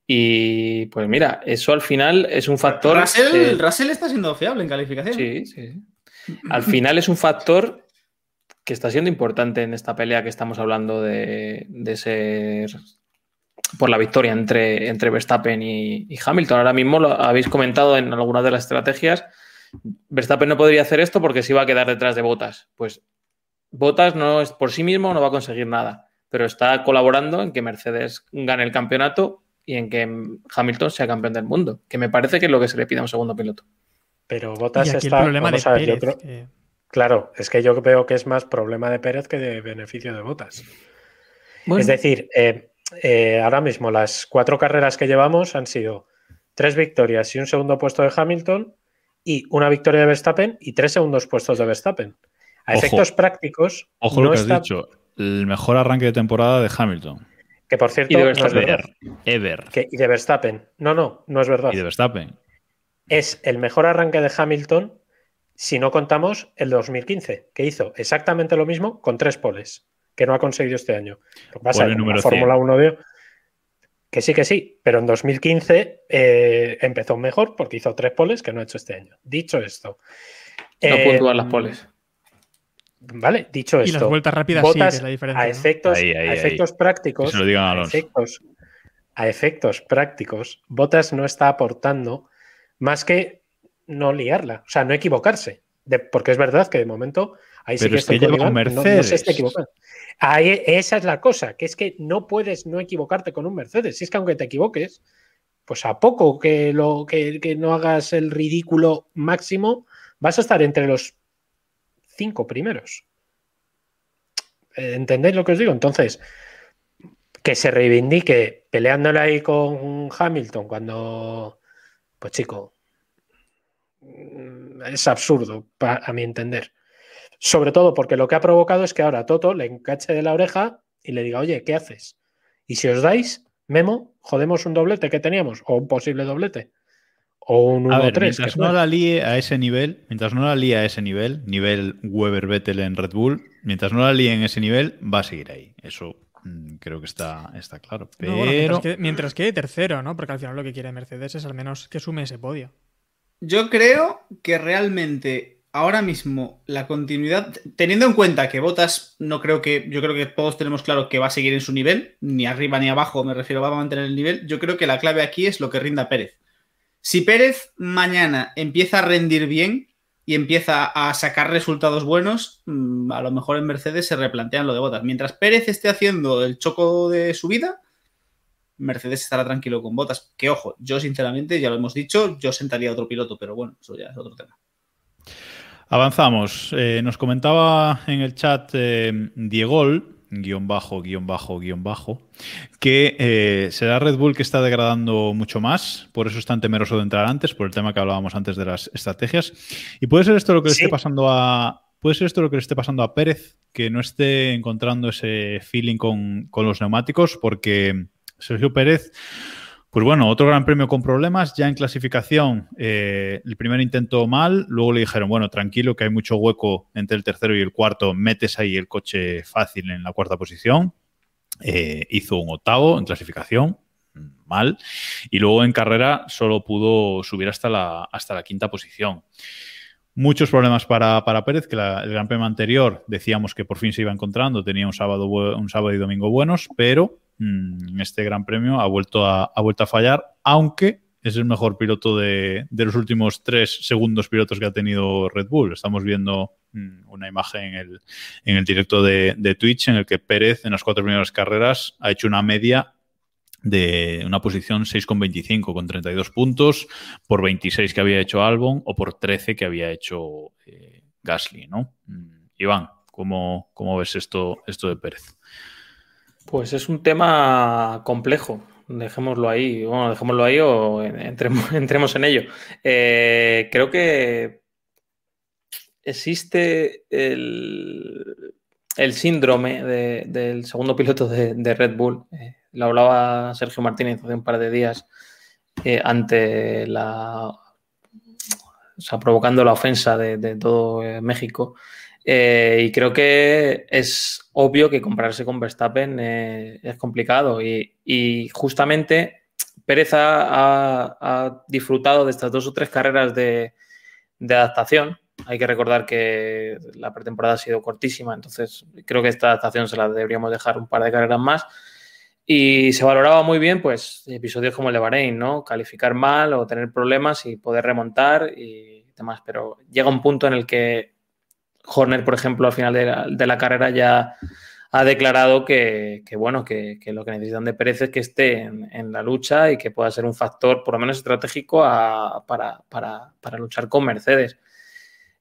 Y pues mira, eso al final es un factor. Russell, eh, Russell está siendo fiable en calificación. Sí, sí. Al final es un factor que está siendo importante en esta pelea que estamos hablando de, de ser por la victoria entre, entre Verstappen y, y Hamilton. Ahora mismo lo habéis comentado en algunas de las estrategias. Verstappen no podría hacer esto porque se iba a quedar detrás de Botas. Pues Botas no es por sí mismo, no va a conseguir nada, pero está colaborando en que Mercedes gane el campeonato y en que Hamilton sea campeón del mundo, que me parece que es lo que se le pide a un segundo piloto. Pero Botas aquí el está. problema de vamos a ver, yo Pérez, creo- que- Claro, es que yo veo que es más problema de Pérez que de beneficio de Botas. Bueno, Es decir, eh, eh, ahora mismo las cuatro carreras que llevamos han sido tres victorias y un segundo puesto de Hamilton y una victoria de Verstappen y tres segundos puestos de Verstappen. A Ojo. efectos prácticos, Ojo no lo que está- has dicho. El mejor arranque de temporada de Hamilton. que por cierto Y de no es Verstappen. verdad. Ever. Que- y de Verstappen. No, no, no es verdad. Y de Verstappen. Es el mejor arranque de Hamilton si no contamos el 2015, que hizo exactamente lo mismo con tres poles, que no ha conseguido este año. Lo que pasa es que número la Fórmula 1 dio que sí, que sí, pero en 2015 eh, empezó mejor porque hizo tres poles que no ha hecho este año. Dicho esto. no eh, puntúan las poles. Vale, dicho Y esto. las vueltas rápidas sí, que es la diferencia. a ¿no? efectos, Ahí, ahí, a ahí. efectos prácticos. Lo digan a a Alonso. efectos, a efectos prácticos, Botas no está aportando más que no liarla, o sea, no equivocarse. De- porque es verdad que de momento ahí sí Pero que es que estoy lleva un no- no, Mercedes. se está equivocando. Ahí- esa es la cosa, que es que no puedes no equivocarte con un Mercedes. Si es que aunque te equivoques, pues a poco que, lo, que, que no hagas el ridículo máximo, vas a estar entre los cinco primeros. ¿Entendéis lo que os digo? Entonces, que se reivindique peleándole ahí con Hamilton cuando, pues chico, mm, es absurdo a mi entender. Sobre todo porque lo que ha provocado es que ahora Toto le encache de la oreja y le diga, oye, ¿qué haces? Y si os dais, Memo, jodemos un doblete que teníamos, o un posible doblete, o un A ver, 1-3. mientras no la líe a ese nivel, mientras no la líe a ese nivel, nivel Weber Vettel en Red Bull, mientras no la líe en ese nivel, va a seguir ahí. Eso mm, creo que está, está claro. No, Pero bueno, mientras, que, mientras quede tercero, ¿no? Porque al final lo que quiere Mercedes es al menos que sume ese podio. Yo creo que realmente ahora mismo la continuidad, teniendo en cuenta que Botas no creo que, yo creo que todos tenemos claro que va a seguir en su nivel, ni arriba ni abajo, me refiero, va a mantener el nivel. Yo creo que la clave aquí es lo que rinda Pérez. Si Pérez mañana empieza a rendir bien y empieza a sacar resultados buenos, mm, a lo mejor en Mercedes se replantean lo de Botas. Mientras Pérez esté haciendo el choco de su vida, Mercedes estará tranquilo con Botas. Que ojo, yo sinceramente, ya lo hemos dicho, yo sentaría a otro piloto, pero bueno, eso ya es otro tema. Avanzamos. Eh, nos comentaba en el chat eh, Diegol, guion bajo, guion bajo, guion bajo, que eh, será Red Bull que está degradando mucho más, por eso es tan temeroso de entrar antes, por el tema que hablábamos antes de las estrategias. Y puede ser esto lo que le Sí. esté pasando a. Puede ser esto lo que le esté pasando a Pérez, que no esté encontrando ese feeling con, con los neumáticos, porque Sergio Pérez pues bueno, otro gran premio con problemas. Ya en clasificación, eh, el primer intento mal. Luego le dijeron, bueno, tranquilo, que hay mucho hueco entre el tercero y el cuarto. Metes ahí el coche fácil en la cuarta posición. Eh, hizo un octavo en clasificación, mal. Y luego en carrera solo pudo subir hasta la, hasta la quinta posición. Muchos problemas para, para Pérez, que la- el Gran Premio anterior decíamos que por fin se iba encontrando, tenía un sábado, un sábado y domingo buenos, pero mm, este Gran Premio ha vuelto a, ha vuelto a fallar, aunque es el mejor piloto de, de los últimos tres segundos pilotos que ha tenido Red Bull. Estamos viendo mm, una imagen en el, en el directo de, de Twitch en el que Pérez en las cuatro primeras carreras ha hecho una media de una posición 6,25 con 32 puntos por 26 que había hecho Albon o por 13 que había hecho eh, Gasly, ¿no? Mm, Iván, ¿cómo, cómo ves esto, esto de Pérez? Pues es un tema complejo. Dejémoslo ahí. Bueno, dejémoslo ahí o entremos, *laughs* entremos en ello. Eh, creo que existe el, el síndrome de- del segundo piloto de, de Red Bull. Eh, lo hablaba Sergio Martínez hace un par de días eh, ante la provocando la ofensa de, todo eh, México. Eh, y creo que es obvio que compararse con Verstappen es complicado. Y, justamente Pérez ha, disfrutado de estas dos o tres carreras de adaptación. Hay que recordar que la pretemporada ha sido cortísima, entonces creo que esta adaptación se la deberíamos dejar un par de carreras más. Y se valoraba muy bien, pues, episodios como el de Bahrein, ¿no? Calificar mal o tener problemas y poder remontar y demás. Pero llega un punto en el que Horner, por ejemplo, al final de la, carrera ya ha declarado que, bueno, que, lo que necesitan de Pérez es que esté en, la lucha y que pueda ser un factor, por lo menos estratégico, a- para, para- luchar con Mercedes.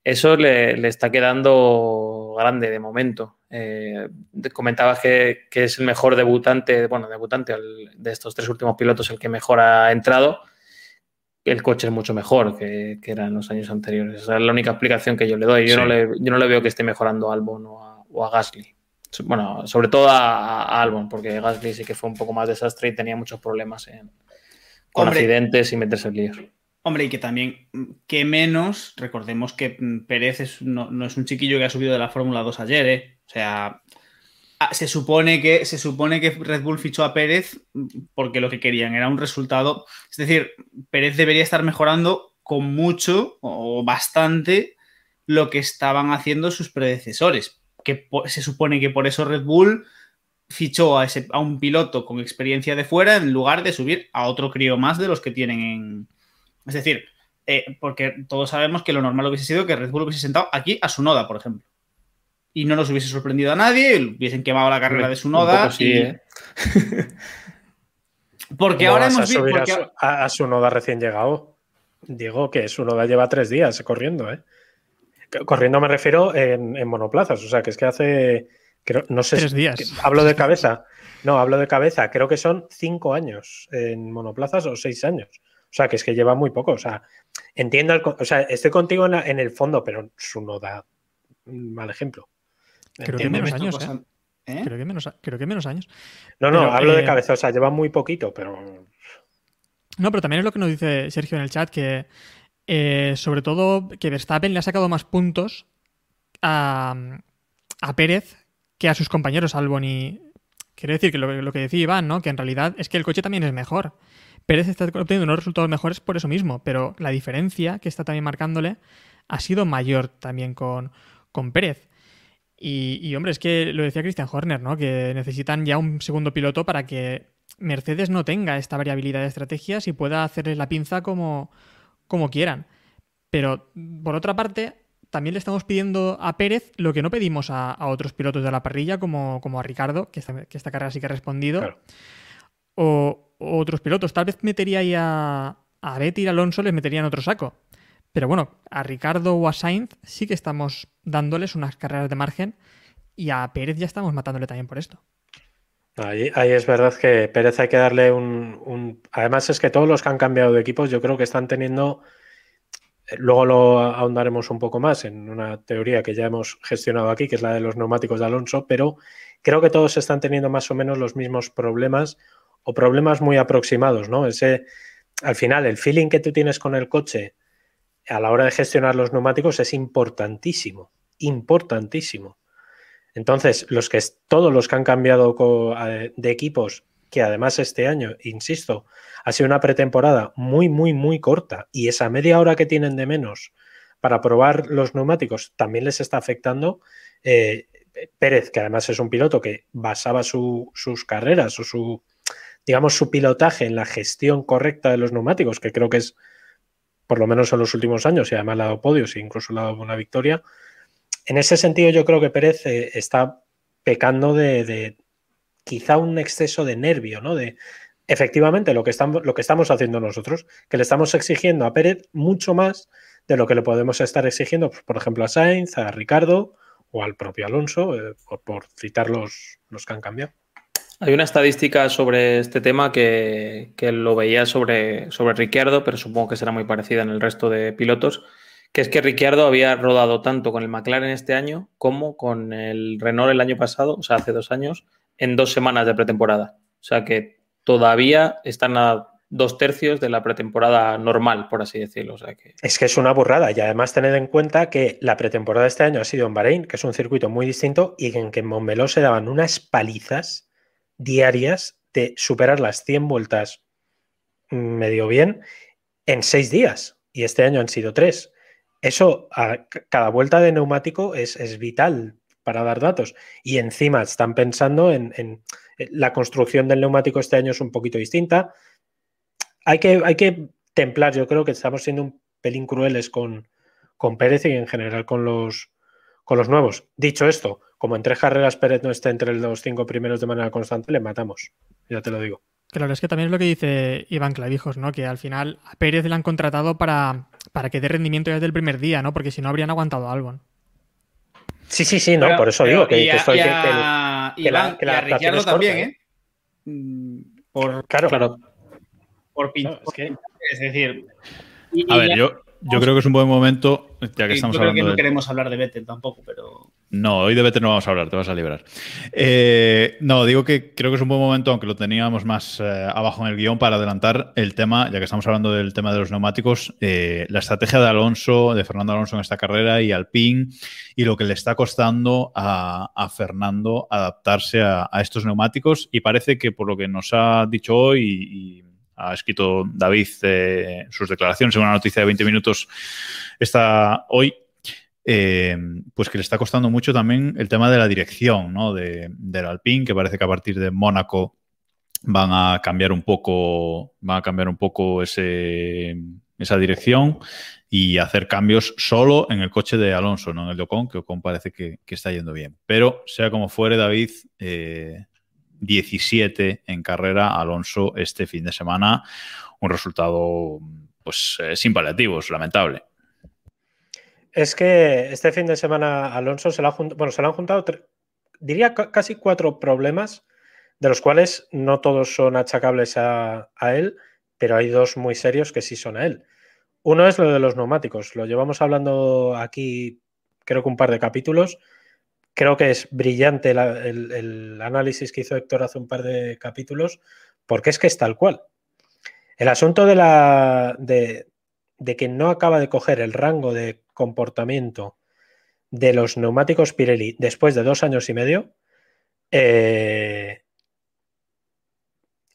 Eso le está quedando grande de momento. Eh, comentabas que, que es el mejor debutante, bueno, debutante el- de estos tres últimos pilotos, el que mejor ha entrado. El coche es mucho mejor que, que era en los años anteriores. Esa es la única explicación que yo le doy. Yo, Sí. no, le, yo no le veo que esté mejorando a Albon o a, o a Gasly. Bueno, sobre todo a, a Albon, porque Gasly sí que fue un poco más desastre y tenía muchos problemas en, con Hombre. accidentes y meterse en líos. Hombre, y que también, mm, que menos, recordemos que mm, Pérez es- no, no es un chiquillo que ha subido de la Fórmula 2 ayer, ¿eh? O sea, se supone, que, se supone que Red Bull fichó a Pérez mm, porque lo que querían era un resultado. Es decir, Pérez debería estar mejorando con mucho o bastante lo que estaban haciendo sus predecesores. Que se supone que por eso Red Bull fichó a, ese, a un piloto con experiencia de fuera en lugar de subir a otro crío más de los que tienen en, es decir, eh, porque todos sabemos que lo normal hubiese sido que Red Bull hubiese sentado aquí a Sunoda, por ejemplo. Y no nos hubiese sorprendido a nadie, hubiesen quemado la carrera de Sunoda. Un poco sí, y- ¿eh? *laughs* Porque ¿Cómo ahora vas hemos a subir visto. a, su, a- a su noda recién llegado. Digo que su noda lleva tres días corriendo, ¿eh? Corriendo me refiero en, en monoplazas, o sea, que es que hace, creo, no sé, Tres días. que- hablo de cabeza, no, hablo de cabeza, creo que son cinco años en monoplazas o seis años, o sea, que es que lleva muy poco, o sea, entiendo, el o sea, estoy contigo en, la- en el fondo, pero su noda, mal ejemplo. Creo que menos años, ¿eh? ¿eh? Creo que menos, creo que menos años. No, no, Pero, hablo de eh, cabeza, o sea, lleva muy poquito, pero No, pero también es lo que nos dice Sergio en el chat, que eh, sobre todo que Verstappen le ha sacado más puntos a, a Pérez que a sus compañeros Albon y... Quiero decir que lo, lo que decía Iván, ¿no? Que en realidad es que el coche también es mejor. Pérez está obteniendo unos resultados mejores por eso mismo, pero la diferencia que está también marcándole ha sido mayor también con, con Pérez. Y, y, hombre, es que lo decía Christian Horner, ¿no? Que necesitan ya un segundo piloto para que Mercedes no tenga esta variabilidad de estrategias y pueda hacerles la pinza como, como quieran. Pero, por otra parte, también le estamos pidiendo a Pérez lo que no pedimos a, a otros pilotos de la parrilla, como, como a Ricardo, que esta, que esta carrera sí que ha respondido. Claro. O, o otros pilotos. Tal vez metería ahí a, a Betty y a Alonso, les metería en otro saco. Pero bueno, a Ricardo o a Sainz sí que estamos dándoles unas carreras de margen y a Pérez ya estamos matándole también por esto. Ahí, es verdad que Pérez hay que darle un, un- Además es que todos los que han cambiado de equipos yo creo que están teniendo... eh, Luego lo ahondaremos un poco más en una teoría que ya hemos gestionado aquí, que es la de los neumáticos de Alonso, pero creo que todos están teniendo más o menos los mismos problemas o problemas muy aproximados, ¿no? Ese, al final, el feeling que tú tienes con el coche a la hora de gestionar los neumáticos es importantísimo, importantísimo. Entonces, los que todos los que han cambiado de equipos, que además este año, insisto, ha sido una pretemporada muy, muy, muy corta y esa media hora que tienen de menos para probar los neumáticos también les está afectando. Eh, Pérez, que además es un piloto que basaba su- sus carreras o su, digamos, su pilotaje en la gestión correcta de los neumáticos, que creo que es, por lo menos en los últimos años, y además le ha dado podios e incluso ha dado una victoria. En ese sentido, yo creo que Pérez eh, está pecando de, de quizá un exceso de nervio, ¿no? De efectivamente lo que, estamos, lo que estamos haciendo nosotros, que le estamos exigiendo a Pérez mucho más de lo que le podemos estar exigiendo, pues, por ejemplo, a Sainz, a Ricardo o al propio Alonso, eh, por, por citar los, los que han cambiado. Hay una estadística sobre este tema que, que lo veía sobre, sobre Ricciardo, pero supongo que será muy parecida en el resto de pilotos, que es que Ricciardo había rodado tanto con el McLaren este año como con el Renault el año pasado, o sea, hace dos años, en dos semanas de pretemporada. O sea que todavía están a dos tercios de la pretemporada normal, por así decirlo. O sea que... Es que es una burrada y además tened en cuenta que la pretemporada de este año ha sido en Bahrein, que es un circuito muy distinto y en que en Montmeló se daban unas palizas diarias de superar las 100 vueltas medio bien en seis días y este año han sido tres. Eso, a cada vuelta de neumático es, es vital para dar datos. Y encima están pensando en, en, la construcción del neumático este año es un poquito distinta. Hay que, hay que templar, yo creo que estamos siendo un pelín crueles con, con Pérez y en general con los, con los nuevos. Dicho esto, como en tres carreras Pérez no esté entre los cinco primeros de manera constante, le matamos. Ya te lo digo. Claro, es que también es lo que dice Iván Clavijos, ¿no? Que al final a Pérez le han contratado para, para que dé rendimiento desde el primer día, ¿no? Porque si no habrían aguantado a Albon. Sí, sí, sí, no, Pero- por eso digo que, y que a- estoy y que- a que el- que Iván, la- que y a la adaptación Ricciardo es corta, también, ¿eh? ¿eh? Mm, Por, Claro, Claro. por pin- No, es que- Es decir. y- A y ver, ya- yo, yo creo que es un buen momento, ya que estamos yo creo hablando que no queremos hablar de Vettel tampoco, pero. No, hoy de Vettel no vamos a hablar, te vas a librar. Eh, no, digo que creo que es un buen momento, aunque lo teníamos más eh, abajo en el guion, para adelantar el tema, ya que estamos hablando del tema de los neumáticos, eh, la estrategia de Alonso, de Fernando Alonso en esta carrera y Alpine, y lo que le está costando a, a Fernando adaptarse a, a estos neumáticos. Y parece que por lo que nos ha dicho hoy y ha escrito David eh, sus declaraciones en una noticia de 20 minutos esta hoy, eh, pues que le está costando mucho también el tema de la dirección ¿no? de, del Alpine, que parece que a partir de Mónaco van a cambiar un poco, van a cambiar un poco ese, esa dirección y hacer cambios solo en el coche de Alonso, no en el de Ocon, que Ocon parece que, que está yendo bien. Pero sea como fuere, David, eh, 17 en carrera Alonso este fin de semana, un resultado pues eh, sin paliativos, lamentable. Es que este fin de semana Alonso se, junt- bueno, se le han juntado, diría ca- casi cuatro problemas, de los cuales no todos son achacables a, a él, pero hay dos muy serios que sí son a él. Uno es lo de los neumáticos. Lo llevamos hablando aquí, creo que un par de capítulos. Creo que es brillante la- el, el análisis que hizo Héctor hace un par de capítulos, porque es que es tal cual. El asunto de, la, de, de que no acaba de coger el rango de comportamiento de los neumáticos Pirelli después de dos años y medio, eh,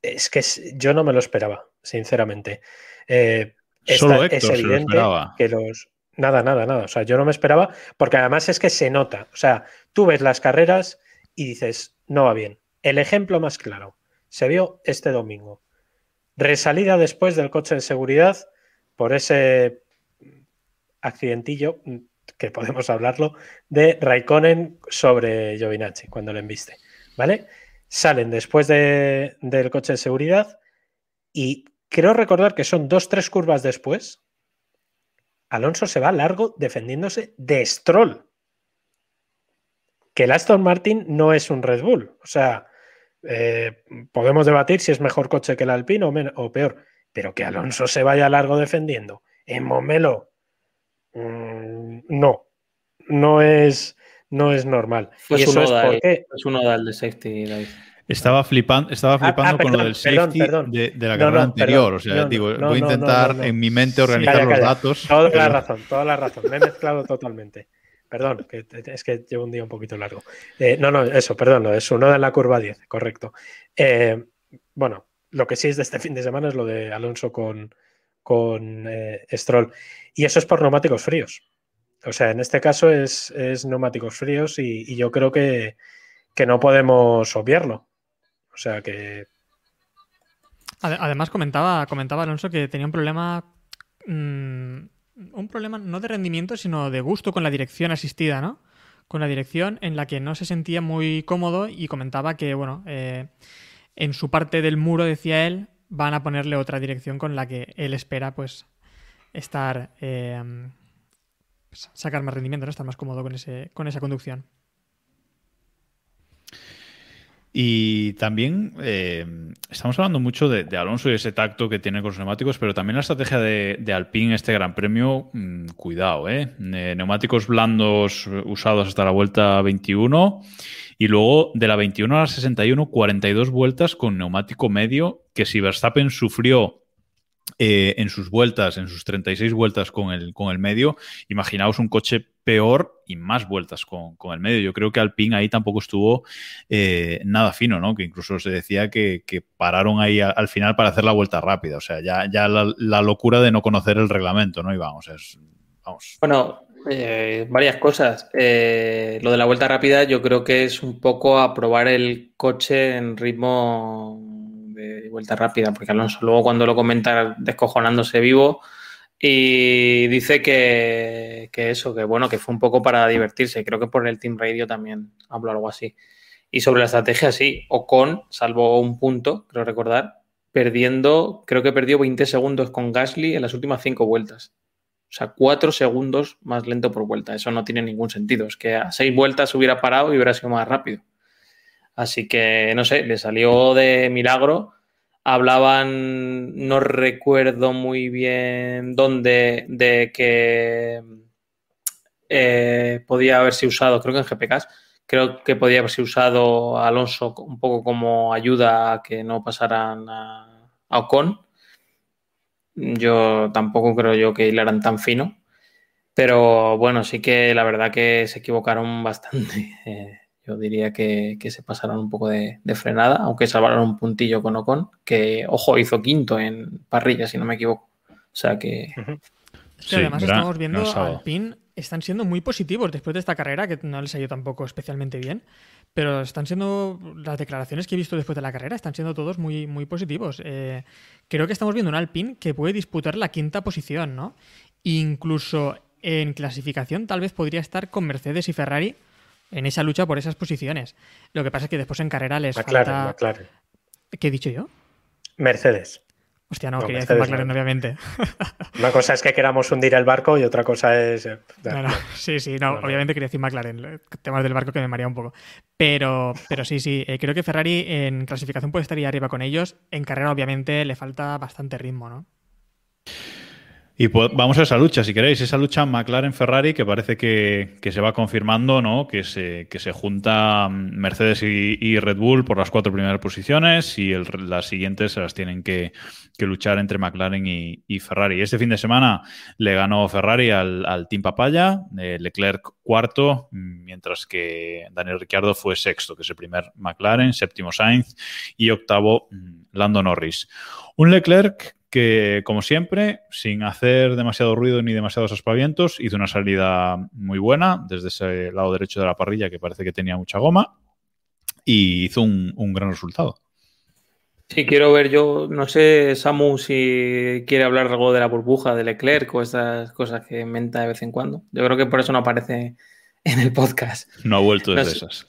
es que es- yo no me lo esperaba, sinceramente. Eh, Solo esta- Héctor se lo esperaba. que los... Nada, nada, nada. O sea, yo no me esperaba, porque además es que se nota. O sea, tú ves las carreras y dices, no va bien. El ejemplo más claro se vio este domingo. Resalida después del coche de seguridad por ese accidentillo, mm, que podemos hablarlo, de Raikkonen sobre Giovinazzi cuando le embiste. ¿Vale? Salen después de- del coche de seguridad y creo recordar que son dos, tres curvas después. Alonso se va largo defendiéndose de Stroll. Que el Aston Martin no es un Red Bull. O sea, eh, podemos debatir si es mejor coche que el Alpine o, peor. Pero que Alonso se vaya largo defendiendo en Momelo, mm, no. No es, no es normal. Y eso es porque. es uno del de safety, David. Estaba flipando, estaba Ah, flipando ah, con lo del safety perdón. De, de la No, carrera no, anterior. perdón. o sea, No, digo, no, voy a no, no, intentar no, no. en mi mente organizar Calla, los datos. Toda la razón, toda la razón. Me he mezclado totalmente. Perdón, es que llevo un día un poquito largo. Eh, no, no, eso, perdón, uno en la curva 10, correcto. Eh, bueno, lo que sí es de este fin de semana es lo de Alonso con, con eh, Stroll. Y eso es por neumáticos fríos. O sea, en este caso es, es neumáticos fríos y, yo creo que, que no podemos obviarlo. O sea que Ade- Además, comentaba, comentaba Alonso que tenía un problema. mm, un problema no de rendimiento, sino de gusto con la dirección asistida, ¿no? Con la dirección en la que no se sentía muy cómodo y comentaba que, bueno, eh, en su parte del muro, decía él, van a ponerle otra dirección con la que él espera, pues, estar. eh, pues, sacar más rendimiento, ¿no? Estar más cómodo con, ese, con esa conducción. Y también eh, estamos hablando mucho de, Alonso y ese tacto que tiene con los neumáticos, pero también la estrategia de, de Alpine, este Gran Premio, mm, cuidado, ¿eh? Eh, Neumáticos blandos usados hasta la vuelta 21 y luego de la 21 a la 61, 42 vueltas con neumático medio, que si Verstappen sufrió eh, en sus vueltas, en sus 36 vueltas con el, con el medio, imaginaos un coche peor y más vueltas con, el medio. Yo creo que Alpine ahí tampoco estuvo eh, nada fino, ¿no? Que incluso se decía que, pararon ahí al final para hacer la vuelta rápida. O sea, ya, ya la, locura de no conocer el reglamento, ¿no? Y vamos, es, vamos. Bueno, eh, varias cosas. lo de la vuelta rápida yo creo que es un poco a probar el coche en ritmo vuelta rápida, porque Alonso luego cuando lo comenta descojonándose vivo y dice que, eso, que bueno, que fue un poco para divertirse. Creo que por el Team Radio también habló algo así. Y sobre la estrategia, sí, Ocon salvo un punto, creo recordar, perdiendo, creo que perdió 20 segundos con Gasly en las últimas cinco vueltas. O sea, cuatro segundos más lento por vuelta. Eso no tiene ningún sentido. Es que a seis vueltas hubiera parado y hubiera sido más rápido. Así que, no sé, le salió de milagro. Hablaban, no recuerdo muy bien dónde, de que eh, podía haberse usado, creo que en GPKs, creo que podía haberse usado a Alonso un poco como ayuda a que no pasaran a, Ocon. Yo tampoco creo yo que hilaran tan fino. Pero bueno, sí que la verdad que se equivocaron bastante. *laughs* Yo diría que, se pasaron un poco de, frenada, aunque salvaron un puntillo con Ocon, que, ojo, hizo quinto en parrilla, si no me equivoco. O sea que. además estamos viendo al PIN, están siendo muy positivos después de esta carrera, que no les ha ido tampoco especialmente bien, pero están siendo. Las declaraciones que he visto después de la carrera están siendo todos muy, muy positivos. Eh, creo que estamos viendo un Alpine que puede disputar la quinta posición, ¿no? Incluso en clasificación, tal vez podría estar con Mercedes y Ferrari en esa lucha por esas posiciones. Lo que pasa es que después en carrera les McLaren, McLaren. ¿Qué he dicho yo? Mercedes. Hostia, no, quería decir McLaren, obviamente. *laughs* Una cosa es que queramos hundir el barco y otra cosa es. Eh, *laughs* sí, sí, no, obviamente quería decir McLaren. Temas del barco que me maría un poco. Pero, pero sí, sí. Eh, creo que Ferrari en clasificación puede estar ahí arriba con ellos. En carrera, obviamente, le falta bastante ritmo, ¿no? Y pues, vamos a esa lucha, si queréis, esa lucha McLaren-Ferrari que parece que, se va confirmando, ¿no? Que se, que se junta Mercedes y, Red Bull por las cuatro primeras posiciones y las siguientes se las tienen que, luchar entre McLaren y, Ferrari. Este fin de semana le ganó Ferrari al, Team Papaya, eh, Leclerc cuarto, mientras que Daniel Ricciardo fue sexto, que es el primer McLaren, séptimo Sainz y octavo mm, Lando Norris. Un Leclerc que, como siempre, sin hacer demasiado ruido ni demasiados aspavientos, hizo una salida muy buena desde ese lado derecho de la parrilla que parece que tenía mucha goma y hizo un, gran resultado. Sí, quiero ver yo, no sé, Samu, si quiere hablar algo de la burbuja de Leclerc o esas cosas que inventa de vez en cuando. Yo creo que por eso no aparece en el podcast. No ha vuelto desde esas.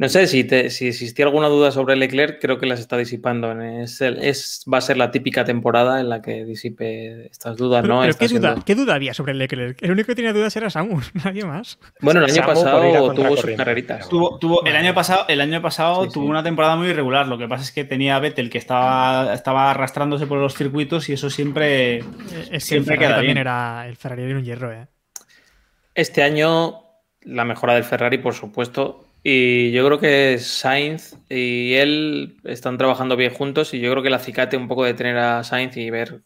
No sé si, si existía alguna duda sobre Leclerc, creo que las está disipando. Es, es, va a ser la típica temporada en la que disipe estas dudas, ¿no? ¿qué, duda, había sobre Leclerc? El único que tenía dudas era Samus, *laughs* nadie más. Bueno, el año pasado tuvo sus carreritas. Tuvo, el año pasado, el año pasado tuvo una temporada muy irregular. Lo que pasa es que tenía a Vettel que estaba, estaba arrastrándose por los circuitos y eso siempre, es siempre que también era el Ferrari de un hierro, ¿eh? Este año la mejora del Ferrari, por supuesto, y yo creo que Sainz y él están trabajando bien juntos y yo creo que el acicate un poco de tener a Sainz y ver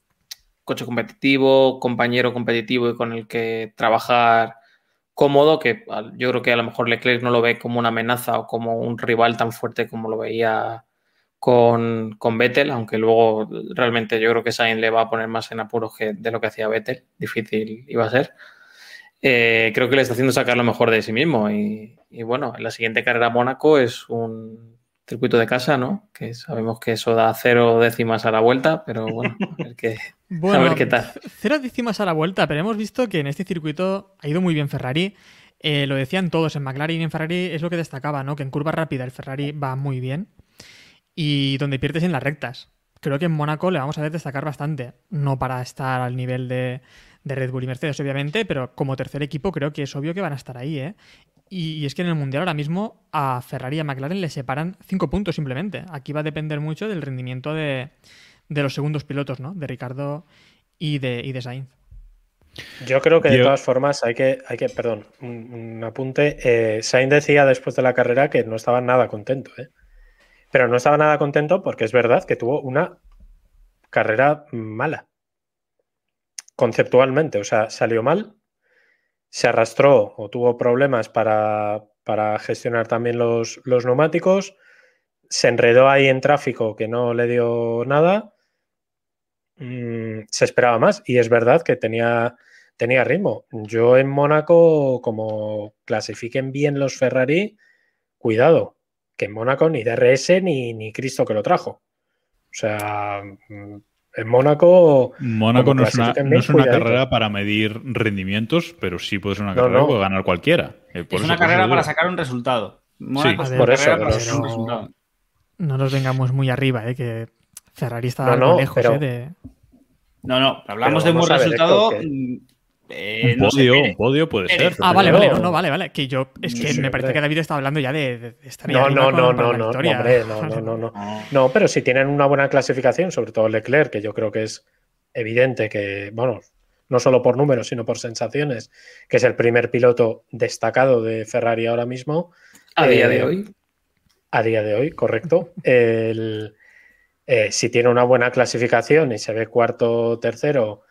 coche competitivo, compañero competitivo y con el que trabajar cómodo, que yo creo que a lo mejor Leclerc no lo ve como una amenaza o como un rival tan fuerte como lo veía con, con Vettel, aunque luego realmente yo creo que Sainz le va a poner más en apuros que de lo que hacía Vettel, difícil iba a ser. Eh, creo que le está haciendo sacar lo mejor de sí mismo. Y, bueno, en la siguiente carrera Mónaco es un circuito de casa, ¿no? Que sabemos que eso da cero décimas a la vuelta, pero bueno, a ver qué, *laughs* bueno, qué tal. Cero décimas a la vuelta, pero hemos visto que en este circuito ha ido muy bien Ferrari. Eh, lo decían todos, en McLaren y en Ferrari es lo que destacaba, ¿no? Que en curva rápida el Ferrari va muy bien y donde pierdes en las rectas. Creo que en Mónaco le vamos a ver destacar bastante, no para estar al nivel de, de Red Bull y Mercedes, obviamente, pero como tercer equipo creo que es obvio que van a estar ahí, ¿eh? Y, es que en el Mundial ahora mismo a Ferrari y a McLaren le separan cinco puntos simplemente. Aquí va a depender mucho del rendimiento de, los segundos pilotos, ¿no? De Ricardo y de, y de Sainz. Yo creo que de todas formas hay que, hay que perdón, un, apunte. Eh, Sainz decía después de la carrera que no estaba nada contento, ¿eh? Pero no estaba nada contento porque es verdad que tuvo una carrera mala. Conceptualmente, o sea, salió mal, se arrastró o tuvo problemas para, para gestionar también los, los neumáticos, se enredó ahí en tráfico que no le dio nada, mm, se esperaba más y es verdad que tenía, tenía ritmo. Yo en Mónaco, como clasifiquen bien los Ferrari, cuidado, que en Mónaco ni DRS ni, ni Cristo que lo trajo. O sea, mm, en Mónaco. Mónaco no es una, no es carrera para medir rendimientos, pero sí puede ser una No, carrera no. que puede ganar cualquiera. Eh, por Es una carrera para sacar un resultado. Mónaco es Sí, una por eso, carrera para sacar un no- resultado. No nos vengamos muy arriba, ¿eh? que Ferrari está No, algo no, lejos pero- ¿eh? de... No, no, hablamos Pero de un buen resultado. Que- eh, Un no podio, un podio puede Pérez. ser. Ah, pero vale, vale, no, no, vale, vale. Que yo, es Sí, que sí, me parece hombre. que David está hablando ya de, de- de estar No, no, no, no, la no, hombre, no, no, no, no. No, pero si tienen una buena clasificación, sobre todo Leclerc, que yo creo que es evidente que, bueno, no solo por números, sino por sensaciones, que es el primer piloto destacado de Ferrari ahora mismo. A día Eh, de hoy. A día de hoy, correcto. El, eh, si tiene una buena clasificación y se ve cuarto o tercero,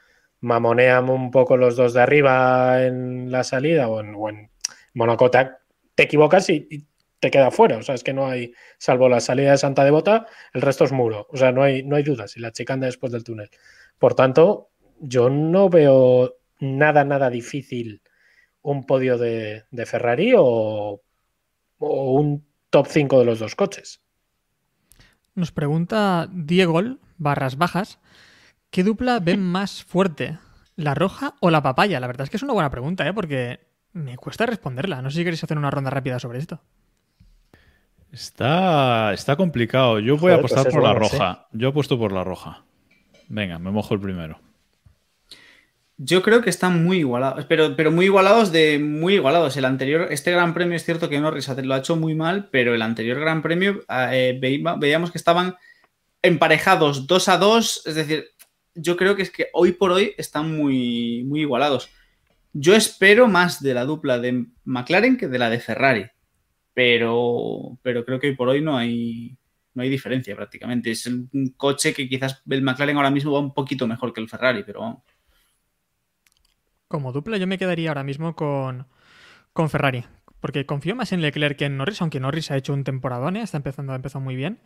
mamonean un poco los dos de arriba en la salida o en, Mónaco te, equivocas y, te queda fuera. O sea, es que no hay, salvo la salida de Santa Devota, el resto es muro. O sea, no hay, no hay dudas. Y la chicana después del túnel. Por tanto, yo no veo nada, nada difícil un podio de, de Ferrari o, o un top 5 de los dos coches. Nos pregunta Diego barras bajas, ¿qué dupla ven más fuerte? ¿La roja o la papaya? La verdad es que es una buena pregunta, ¿eh? porque me cuesta responderla. No sé si queréis hacer una ronda rápida sobre esto. Está, está complicado. Yo voy a apostar pues es por la bueno, sí. roja. Yo apuesto por la roja. Venga, me mojo el primero. Yo creo que están muy igualados, pero, pero muy igualados de muy igualados. El anterior, este Gran Premio es cierto que Norris lo ha hecho muy mal, pero el anterior Gran Premio eh, veía- veíamos que estaban emparejados 2 a 2, es decir, yo creo que es que hoy por hoy están muy, muy igualados. Yo espero más de la dupla de McLaren que de la de Ferrari, pero, pero creo que hoy por hoy no hay, no hay diferencia prácticamente. Es un coche que quizás el McLaren ahora mismo va un poquito mejor que el Ferrari, pero. Como dupla yo me quedaría ahora mismo con, con Ferrari, porque confío más en Leclerc que en Norris, aunque Norris ha hecho un temporadón, ¿eh? está empezando, ha empezado muy bien.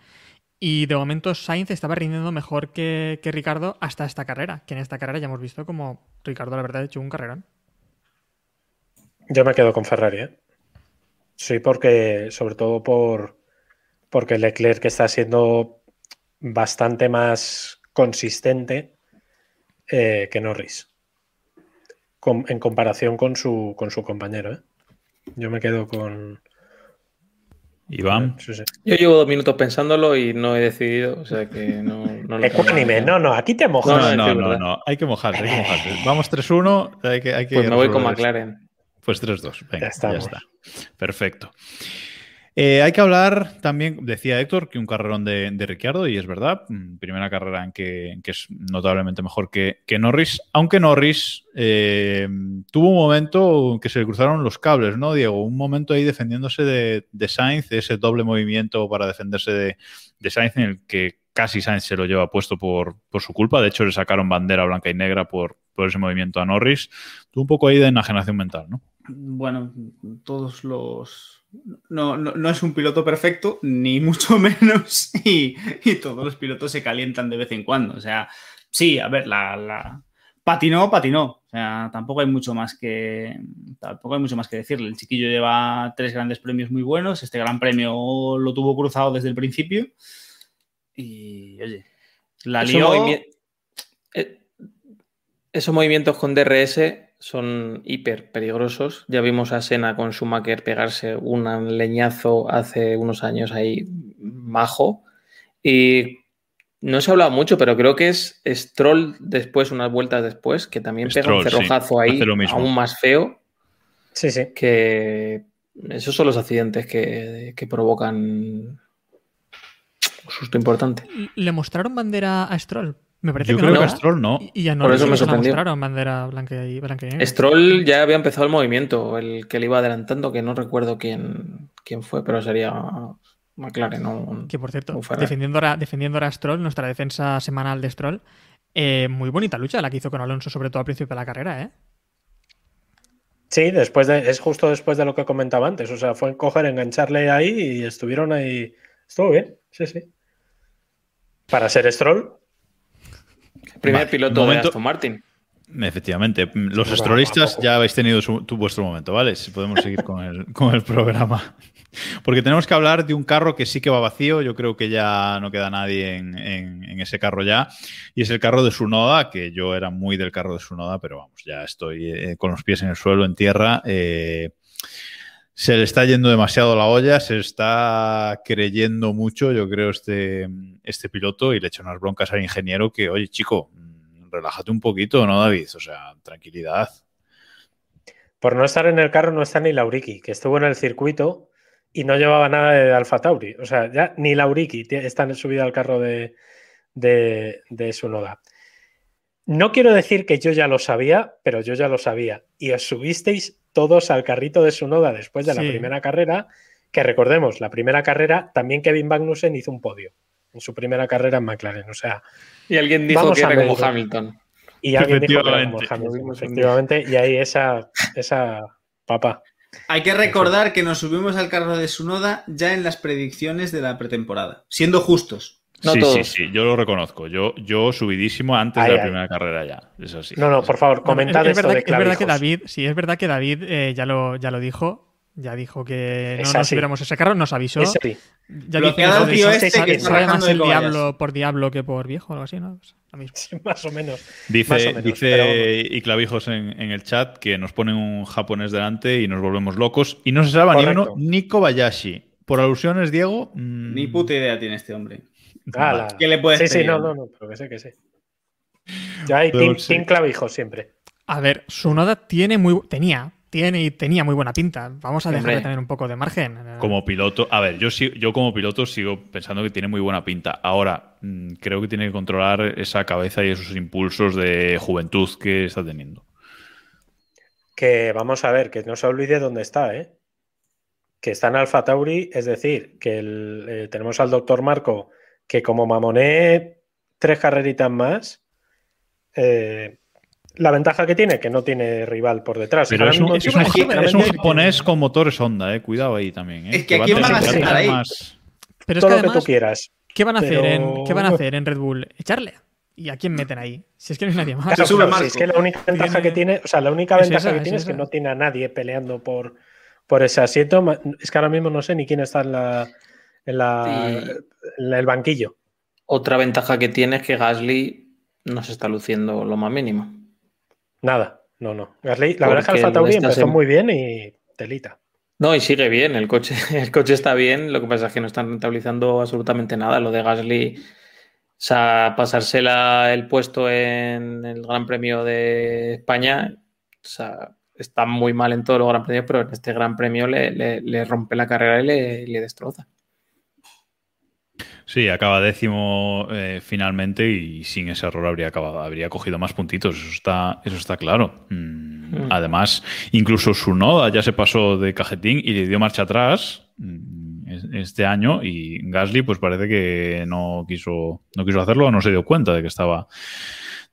Y de momento Sainz estaba rindiendo mejor que, que Ricardo hasta esta carrera, que en esta carrera ya hemos visto como Ricardo la verdad ha hecho un carrerón. Yo me quedo con Ferrari, ¿eh? Sí, porque, sobre todo por porque Leclerc está siendo bastante más consistente eh, que Norris. En comparación con su, con su compañero, ¿eh? Yo me quedo con. Iván. Sí, sí. Yo llevo dos minutos pensándolo y no he decidido, o sea que no, no Ecuánime, no, no, aquí te No, mojas. no, no, no, verdad. no. Hay que mojarse, hay que mojarse. Vamos 3-1. Hay que, hay que Pues me voy con. McLaren. Pues 3-2. Venga, Ya ya, está. Perfecto. Eh, hay que hablar también, decía Héctor, que un carrerón de, de Ricciardo, y es verdad, mm, primera carrera en que, es notablemente mejor que, que Norris, aunque Norris eh, tuvo un momento en que se le cruzaron los cables, ¿no, Diego? Un momento ahí defendiéndose de, de Sainz, ese doble movimiento para defenderse de, de Sainz, en el que casi Sainz se lo lleva puesto por, por su culpa. De hecho, le sacaron bandera blanca y negra por, por ese movimiento a Norris. Tuvo un poco ahí de enajenación mental, ¿no? Bueno, todos los. No, no, no es un piloto perfecto, ni *laughs* mucho menos, y, y todos los pilotos se calientan de vez en cuando. O sea, sí, a ver, la, la- patinó, patinó. O sea, tampoco hay mucho más que. Tampoco hay mucho más que decirle. El chiquillo lleva tres grandes premios muy buenos. Este gran premio lo tuvo cruzado desde el principio. Y oye, la Esos, lió. eh, esos movimientos con DRS son hiper peligrosos. Ya vimos a Sena con Schumacher pegarse un leñazo hace unos años ahí majo. Y no se ha hablado mucho, pero creo que es Stroll después, unas vueltas después, que también pega un sí, cerrojazo ahí, hace lo mismo. aún más feo, Sí, sí. que esos son los accidentes que, que provocan un susto importante. ¿Le mostraron bandera a Stroll? Me parece Yo que creo no. que a. Stroll no. Y a Por eso sí me sorprendió. mostraron bandera blanca y, blanca y. Stroll ya había empezado el movimiento, el que le iba adelantando, que no recuerdo quién, quién fue, pero sería McLaren. ¿no? Que por cierto, defendiendo ahora, defendiendo ahora a Stroll, nuestra defensa semanal de Stroll, Eh, muy bonita lucha la que hizo con Alonso, sobre todo al principio de la carrera, ¿eh? Sí, después de, es justo después de lo que comentaba antes. O sea, fue coger, engancharle ahí y estuvieron ahí. Estuvo bien, sí, sí. Para ser Stroll, Primer Vale, piloto momento- de Aston Martin. Efectivamente, los tampoco. ya habéis tenido su- tu, vuestro momento, ¿vale? Si podemos seguir con el, *laughs* con el programa. Porque tenemos que hablar de un carro que sí que va vacío, yo creo que ya no queda nadie en, en- en ese carro ya, y es el carro de Sunoda, que yo era muy del carro de Sunoda, pero vamos, ya estoy eh, con los pies en el suelo, en tierra. eh, se le está yendo demasiado la olla, se está creyendo mucho, yo creo, este, este piloto y le echa unas broncas al ingeniero que, oye, chico, mm, relájate un poquito, ¿no, David? O sea, tranquilidad. por no estar en el carro, no está ni Lauriki, que estuvo en el circuito y no llevaba nada de Alfa Tauri. O sea, ya ni Lauriki está subida al carro de, de, de Sunoda. No quiero decir que yo ya lo sabía, pero yo ya lo sabía. Y os subisteis todos al carrito de Sunoda después de la primera carrera, que recordemos, la primera carrera también Kevin Magnussen hizo un podio en su primera carrera en McLaren. O sea, Y alguien dijo Vamos que era como. Hamilton. y alguien dijo que era como Efectivamente. Hamilton, efectivamente, y ahí esa, esa papa. Hay que recordar que nos subimos al carro de Sunoda ya en las predicciones de la pretemporada, siendo justos. No sí, todos. sí, sí, yo lo reconozco. Yo, yo subidísimo antes Ay, de la ay. primera carrera ya. Es así. No, no, por favor, No, comentad es, es esto verdad, de que- es verdad que clavijos. David, sí, es verdad que David eh, ya, lo, ya lo dijo. Ya dijo que Es no nos así. subiéramos ese carro, nos avisó. Ese sí. Ya Lo dice que eso el tío este sabe- que está sabe más el diablo por diablo que por viejo o algo así, ¿no? Pues, lo mismo. Sí, más o menos. O Dice, menos, dice pero y Clavijos en, en el chat que nos ponen un japonés delante y nos volvemos locos. Y no se salva ni Correcto. uno, ni Kobayashi. Por alusiones, Diego. mm, Ni puta idea tiene este hombre. Ala. ¿Qué le puedes Sí, sí, pedir? no, no, no, pero que sé, que sí. Ya hay Pero team, sí. team clavijo siempre. A ver, Sunoda tiene muy tenía, tiene y tenía muy buena pinta. Vamos a dejarle Hombre. tener un poco de margen. Como piloto, a ver, yo, sí- yo como piloto sigo pensando que tiene muy buena pinta. Ahora, mm, creo que tiene que controlar esa cabeza y esos impulsos de juventud que está teniendo. Que vamos a ver, que no se olvide dónde está, ¿eh? Que está en Alfa Tauri, es decir, que el- eh, tenemos al doctor Marco, que como mamoné tres carreritas más, eh, la ventaja que tiene, que no tiene rival por detrás. Pero es un, es un- es un japonés con motores Honda, eh. Cuidado ahí también. Eh, Es que va ¿a quién tener- van a tener ahí? más- Pero es todo que lo que además, tú quieras. ¿qué van a hacer en pero- qué van a hacer en Red Bull? Echarle. ¿Y a quién meten ahí? Si es que no hay nadie más. Claro, sube si es que la única ventaja Tiene- que tiene, o sea, la única Es ventaja esa, que es tiene es que esa. no tiene a nadie peleando por, por ese asiento. Es que ahora mismo no sé ni quién está en la en la en el banquillo. Otra ventaja que tiene es que Gasly no se está luciendo lo más mínimo. Nada, no, no. Gasly, la verdad es que Alfa Tauri empezó sem- muy bien y telita. No, y sigue bien, el coche, *laughs* el coche está bien, lo que pasa es que no están rentabilizando absolutamente nada. Lo de Gasly, o sea, pasarse la- el puesto en el Gran Premio de España, o sea, está muy mal en todos los Gran Premios, pero en este Gran Premio le, le- le rompe la carrera y le, le destroza. Sí, acaba décimo eh, finalmente y sin ese error habría acabado, habría cogido más puntitos, eso está, eso está claro. Mm, Mm. Además, incluso su noda ya se pasó de cajetín y le dio marcha atrás mm, es- este año y Gasly pues parece que no quiso, no quiso hacerlo o no se dio cuenta de que estaba,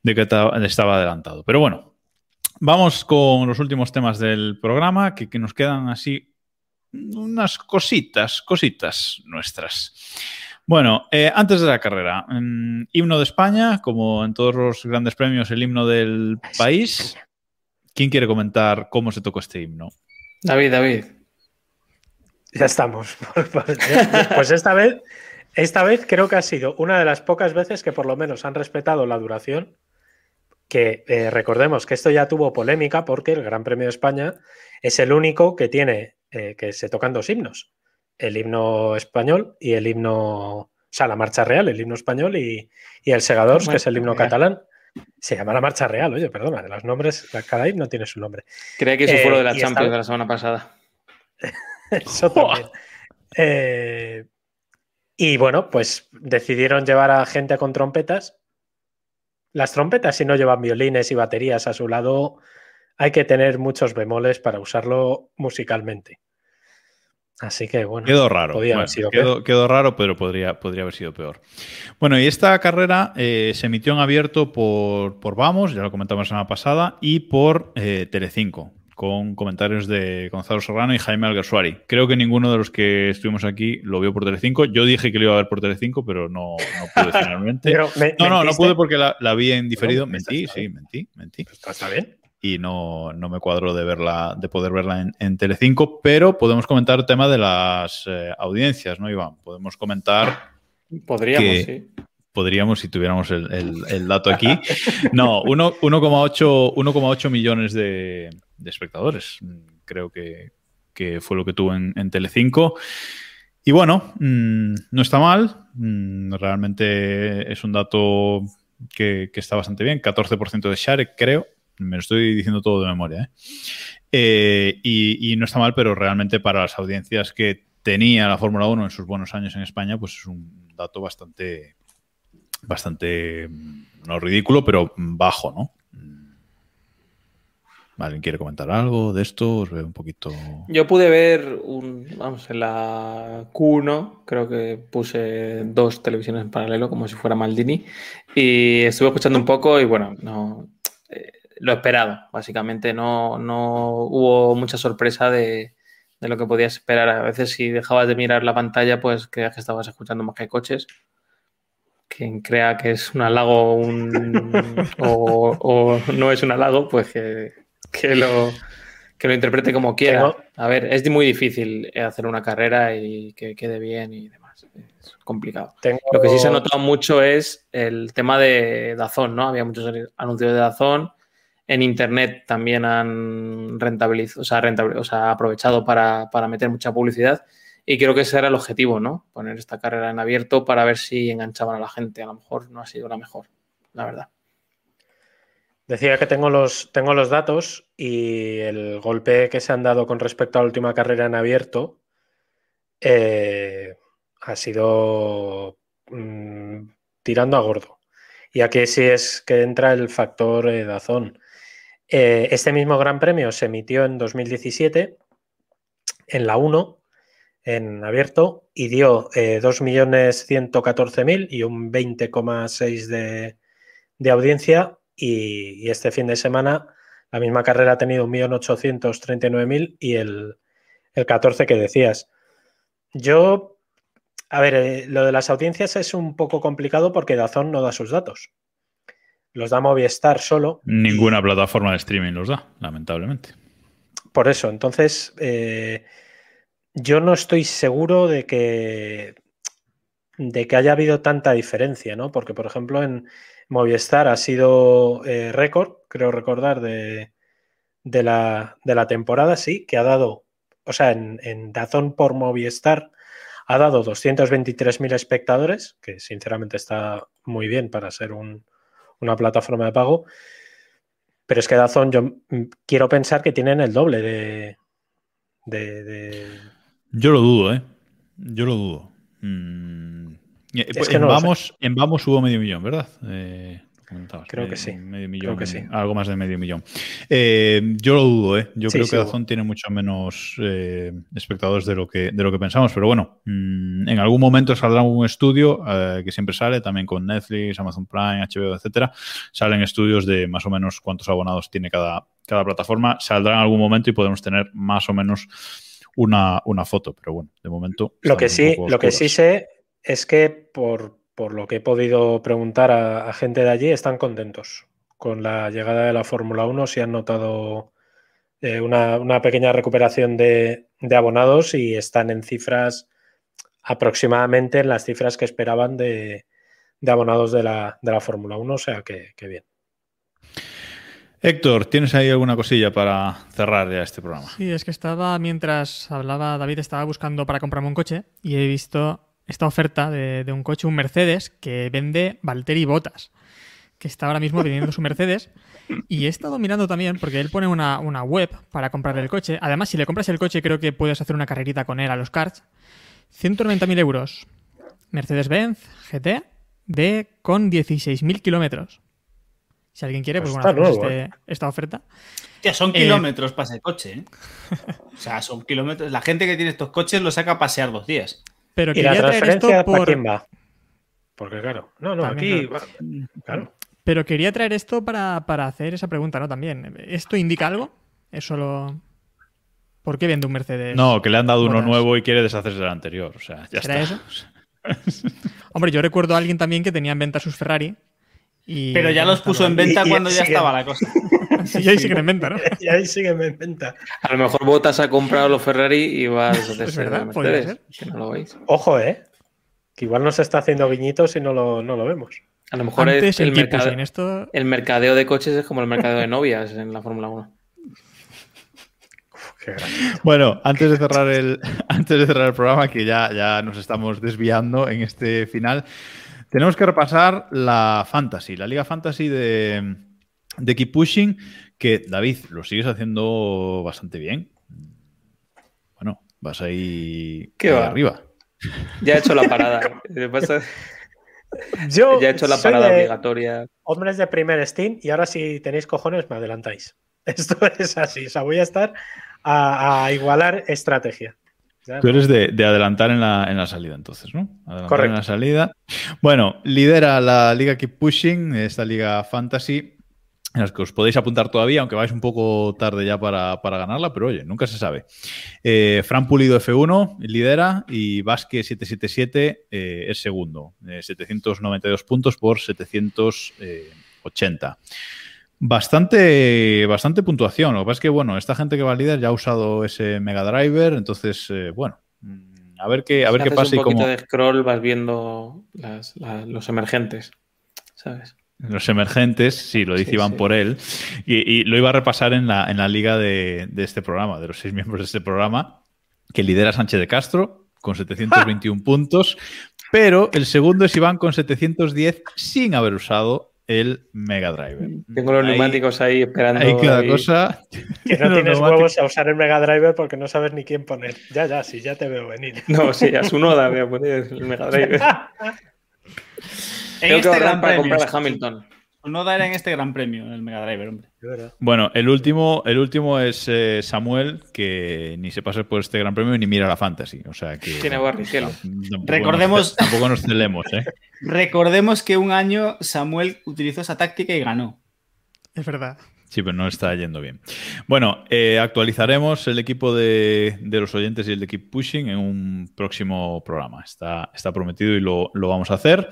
de que ta- estaba adelantado. Pero bueno, vamos con los últimos temas del programa que, que nos quedan así unas cositas, cositas nuestras. Bueno, eh, antes de la carrera, mm, himno de España, como en todos los grandes premios, el himno del país. ¿Quién quiere comentar cómo se tocó este himno? David, David, Ya estamos. *laughs* Pues esta vez, esta vez creo que ha sido una de las pocas veces que por lo menos han respetado la duración. Que eh, recordemos que esto ya tuvo polémica porque el Gran Premio de España es el único que tiene eh, que se tocan dos himnos: el himno español y el himno, o sea, la marcha real, el himno español y, y el Segadors, que es el himno real. catalán. Se llama la marcha real, oye, perdona, de los nombres, cada himno tiene su nombre. creía que eso Eh, fue lo de la esta- Champions de la semana pasada. *laughs* Eso también. Eh, y bueno, pues decidieron llevar a gente con trompetas. Las trompetas, si no llevan violines y baterías a su lado, hay que tener muchos bemoles para usarlo musicalmente. Así que bueno. Quedó raro. podía haber sido quedó, peor. quedó raro, pero podría, podría haber sido peor. Bueno, y esta carrera eh, se emitió en abierto por, por Vamos, ya lo comentamos la semana pasada, y por eh, Telecinco, con comentarios de Gonzalo Serrano y Jaime Alguersuari. Creo que ninguno de los que estuvimos aquí lo vio por Telecinco. Yo dije que lo iba a ver por Telecinco, pero no, no pude *laughs* finalmente. Pero, ¿me- no, no, no pude porque la, la vi en diferido. No, mentí, sí, mentí, mentí Está, está bien. Y no, no me cuadro de verla, de poder verla en, en Telecinco, pero podemos comentar el tema de las eh, audiencias, ¿no, Iván? Podemos comentar, Podríamos, Que- sí. podríamos si tuviéramos el, el- el dato aquí. *laughs* No, uno- 1,8 1,8 millones de, de espectadores, creo que, que fue lo que tuvo en, en Telecinco. Y bueno, mm, no está mal, mm, realmente es un dato que, que está bastante bien, 14% de share, creo, me lo estoy diciendo todo de memoria, ¿eh? Eh, y, no está mal, pero realmente para las audiencias que tenía la Fórmula 1 en sus buenos años en España, pues es un dato bastante, bastante, mm, no ridículo, pero bajo, ¿no? Mm. ¿Alguien quiere comentar algo de esto? Os veo un poquito... Yo pude ver un, vamos, en la Q1, creo que puse dos televisiones en paralelo, como si fuera Maldini, y estuve escuchando un poco y bueno, no, eh, lo esperado, básicamente no, no hubo mucha sorpresa de, de lo que podías esperar. A veces si dejabas de mirar la pantalla, pues creías que estabas escuchando más que coches. Quien crea que es un halago un, *laughs* o, o no es un halago, pues que, que lo, que lo interprete como quiera. A ver, es muy difícil hacer una carrera y que quede bien y demás. Es complicado. Tengo- Lo que sí se ha notado mucho es el tema de Dazón, ¿no? Había muchos anuncios de Dazón. En internet también han rentabilizado, o sea, aprovechado para, para meter mucha publicidad. Y creo que ese era el objetivo, ¿no? Poner esta carrera en abierto para ver si enganchaban a la gente. A lo mejor no ha sido la mejor, la verdad. Decía que tengo los, tengo los datos y el golpe que se han dado con respecto a la última carrera en abierto eh, ha sido mm, tirando a gordo. Y aquí sí es que entra el factor eh, Dazón. Eh, este mismo Gran Premio se emitió en 2017 en la 1, en abierto, y dio eh, 2.114.000 y un 20,6 de, de audiencia. Y, este fin de semana la misma carrera ha tenido 1.839.000 y el, el 14 que decías. Yo, a ver, eh, lo de las audiencias es un poco complicado porque Dazón no da sus datos. Los da Movistar solo. Ninguna plataforma de streaming los da, lamentablemente. Por eso, entonces, eh, yo no estoy seguro de que, de que haya habido tanta diferencia, ¿no? Porque, por ejemplo, en Movistar ha sido eh, récord, creo recordar, de, de, la, de la temporada, sí, que ha dado, o sea, en, en Dazón por Movistar ha dado 223.000 espectadores, que sinceramente está muy bien para ser un- una plataforma de pago. Pero es que Dazón, yo quiero pensar que tienen el doble de. de- de- Yo lo dudo, ¿eh? Yo lo dudo. Mm, eh, Es que en, no vamos, en Vamos hubo medio millón, ¿verdad? Eh, comentabas, Creo que medio- sí. Medio millón, Creo que sí. algo más de medio millón. Eh, yo lo dudo, ¿eh? Yo Sí, creo que. Dazón tiene mucho menos eh, espectadores de lo, que, de lo que pensamos, pero bueno, mm, en algún momento saldrá un estudio eh, que siempre sale, también con Netflix, Amazon Prime, HBO, etcétera. Salen estudios de más o menos cuántos abonados tiene cada, cada plataforma. Saldrá en algún momento y podemos tener más o menos una, una foto, pero bueno, de momento. Lo que sí, lo que sí sé es que por, por lo que he podido preguntar a, a gente de allí, están contentos con la llegada de la Fórmula 1. Si han notado eh, una, una pequeña recuperación de, de abonados y están en cifras aproximadamente en las cifras que esperaban de, de abonados de la, de la Fórmula 1. O sea que, que bien. Héctor, ¿tienes ahí alguna cosilla para cerrar ya este programa? Sí, es que estaba, mientras hablaba David, estaba buscando para comprarme un coche y he visto esta oferta de, de un coche, un Mercedes, que vende Valtteri Botas, que está ahora mismo vendiendo su Mercedes. Y he estado mirando también, porque él pone una, una web para comprar el coche. Además, si le compras el coche, creo que puedes hacer una carrerita con él a los karts. 190.000 euros. Mercedes-Benz GT de con 16.000 kilómetros. Si alguien quiere, pues, Pues bueno, nuevo, este- esta oferta. Hostia, son Eh, kilómetros para ese coche, ¿eh? O sea, son kilómetros. La gente que tiene estos coches lo saca a pasear dos días. Pero ¿Y la quería traer esto para quién va? Porque claro, no, no, También, aquí va- claro. Pero quería traer esto para, para hacer esa pregunta, ¿no? También. ¿Esto indica algo? ¿Es solo. ¿Por qué vende un Mercedes? No, que le han dado uno nuevo y quiere deshacerse del anterior. O sea, ya ¿Será está. Hombre, yo recuerdo a alguien también que tenía en venta sus Ferrari. Y Pero ya los puso en venta Y- y cuando ya estaba la cosa. *laughs* *laughs* Sí, y ahí siguen en venta, ¿no? *laughs* Y ahí sigue en venta. A lo mejor Botas ha comprado los Ferrari y va a *laughs* deshacerse Es verdad, Mercedes. Que no lo veis. Ojo, ¿eh? Que igual nos está haciendo guiñitos y no lo, no lo vemos. A lo mejor Antes es el Pushing, esto. el mercadeo de coches es como el mercadeo de novias en la Fórmula 1. Uf, qué grande. Bueno, antes de cerrar el, antes de cerrar el programa, que ya, ya nos estamos desviando en este final, tenemos que repasar la Fantasy, la Liga Fantasy de, de Keep Pushing, que David, lo sigues haciendo bastante bien. Bueno, vas ahí, ¿Qué ahí va? arriba. Ya he hecho la parada. *laughs* Pasa es- Yo ya he hecho la parada de obligatoria. hombres de primer Steam y ahora si tenéis cojones me adelantáis. *laughs* Esto es así, o sea, voy a estar a, a igualar estrategia. Tú eres de, de adelantar en la, en la salida, entonces, ¿no? Adelantar Correcto. en la salida. Bueno, lidera la Liga Keep Pushing, esta Liga Fantasy, en las que os podéis apuntar todavía, aunque vais un poco tarde ya para, para ganarla, pero oye, nunca se sabe. Eh, Fran Pulido F1 lidera y Vasque 777 eh, es segundo, eh, 792 puntos por 780. Bastante, bastante puntuación. Lo que pasa es que, bueno, esta gente que va líder ya ha usado ese Mega Driver, entonces, eh, bueno, mm, a ver qué, a ver Si qué haces pasa y un poquito cómo. de scroll vas viendo las- los emergentes. ¿Sabes? Los emergentes, sí, lo dice Sí, Iván sí. por él. Y, y lo iba a repasar en la, en la liga de, de este programa, de los seis miembros de este programa, que lidera Sánchez de Castro con 721 puntos, pero el segundo es Iván con 710 sin haber usado el Mega Driver. Tengo los Ahí- neumáticos ahí esperando. Ahí queda ahí. cosa. *laughs* Que no tienes huevos a usar el Mega Driver porque no sabes ni quién poner. Ya, ya, sí, ya te veo venir. *laughs* No, sí, a su noda voy a poner el Mega Drive. *laughs* En Tengo que este ahorrar gran para premio. comprar a Hamilton. No dar en este gran premio, el Mega Driver, hombre. Bueno, el último, el último es eh, Samuel, que ni se pasa por este gran premio ni mira la fantasy. O sea que. Tiene Barrichello. tampoco Recordemos- nos- tampoco nos celemos, ¿eh? *laughs* Recordemos que un año Samuel utilizó esa táctica y ganó. Es verdad. Sí, pero no está yendo bien. Bueno, eh, actualizaremos el equipo de, de los oyentes y el de Keep Pushing en un próximo programa. Está, está prometido y lo, lo vamos a hacer.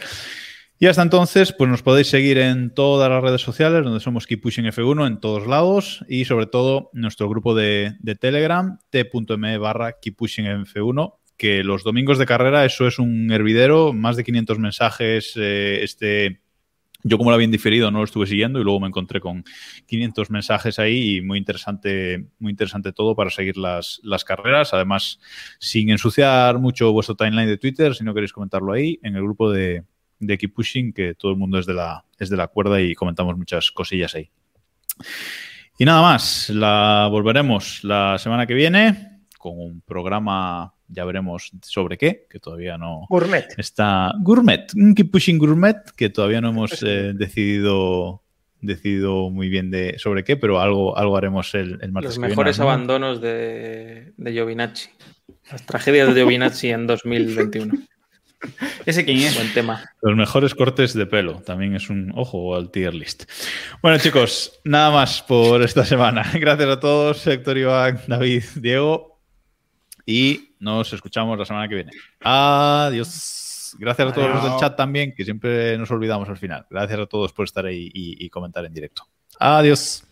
Y hasta entonces, pues nos podéis seguir en todas las redes sociales, donde somos Keep Pushing F1 en todos lados y sobre todo nuestro grupo de, Telegram, t.me barra Keep Pushing F1, que los domingos de carrera eso es un hervidero, más de 500 mensajes, eh, este... Yo como lo había diferido no lo estuve siguiendo y luego me encontré con 500 mensajes ahí y muy interesante, muy interesante todo para seguir las, las carreras. Además, sin ensuciar mucho vuestro timeline de Twitter, si no queréis comentarlo ahí, en el grupo de, de Keep Pushing, que todo el mundo es de, la, es de la cuerda y comentamos muchas cosillas ahí. Y nada más, la volveremos la semana que viene con un programa, ya veremos sobre qué, que todavía no, Gourmet. está Gourmet, un Keep Pushing Gourmet, que todavía no hemos eh, *laughs* decidido, decidido muy bien de sobre qué, pero algo, algo haremos el, el martes Los que viene, mejores ¿no? abandonos de, de Giovinazzi. Las tragedias de Giovinazzi en *laughs* 2021. *laughs* ¿Ese quién es? Buen tema. Los mejores cortes de pelo, también es un ojo al tier list. Bueno, chicos, nada más por esta semana. *laughs* Gracias a todos, Héctor, Iván, David, Diego, y nos escuchamos la semana que viene. Adiós. Gracias a todos los del chat también, que siempre nos olvidamos al final. Gracias a todos por estar ahí y, y comentar en directo. Adiós.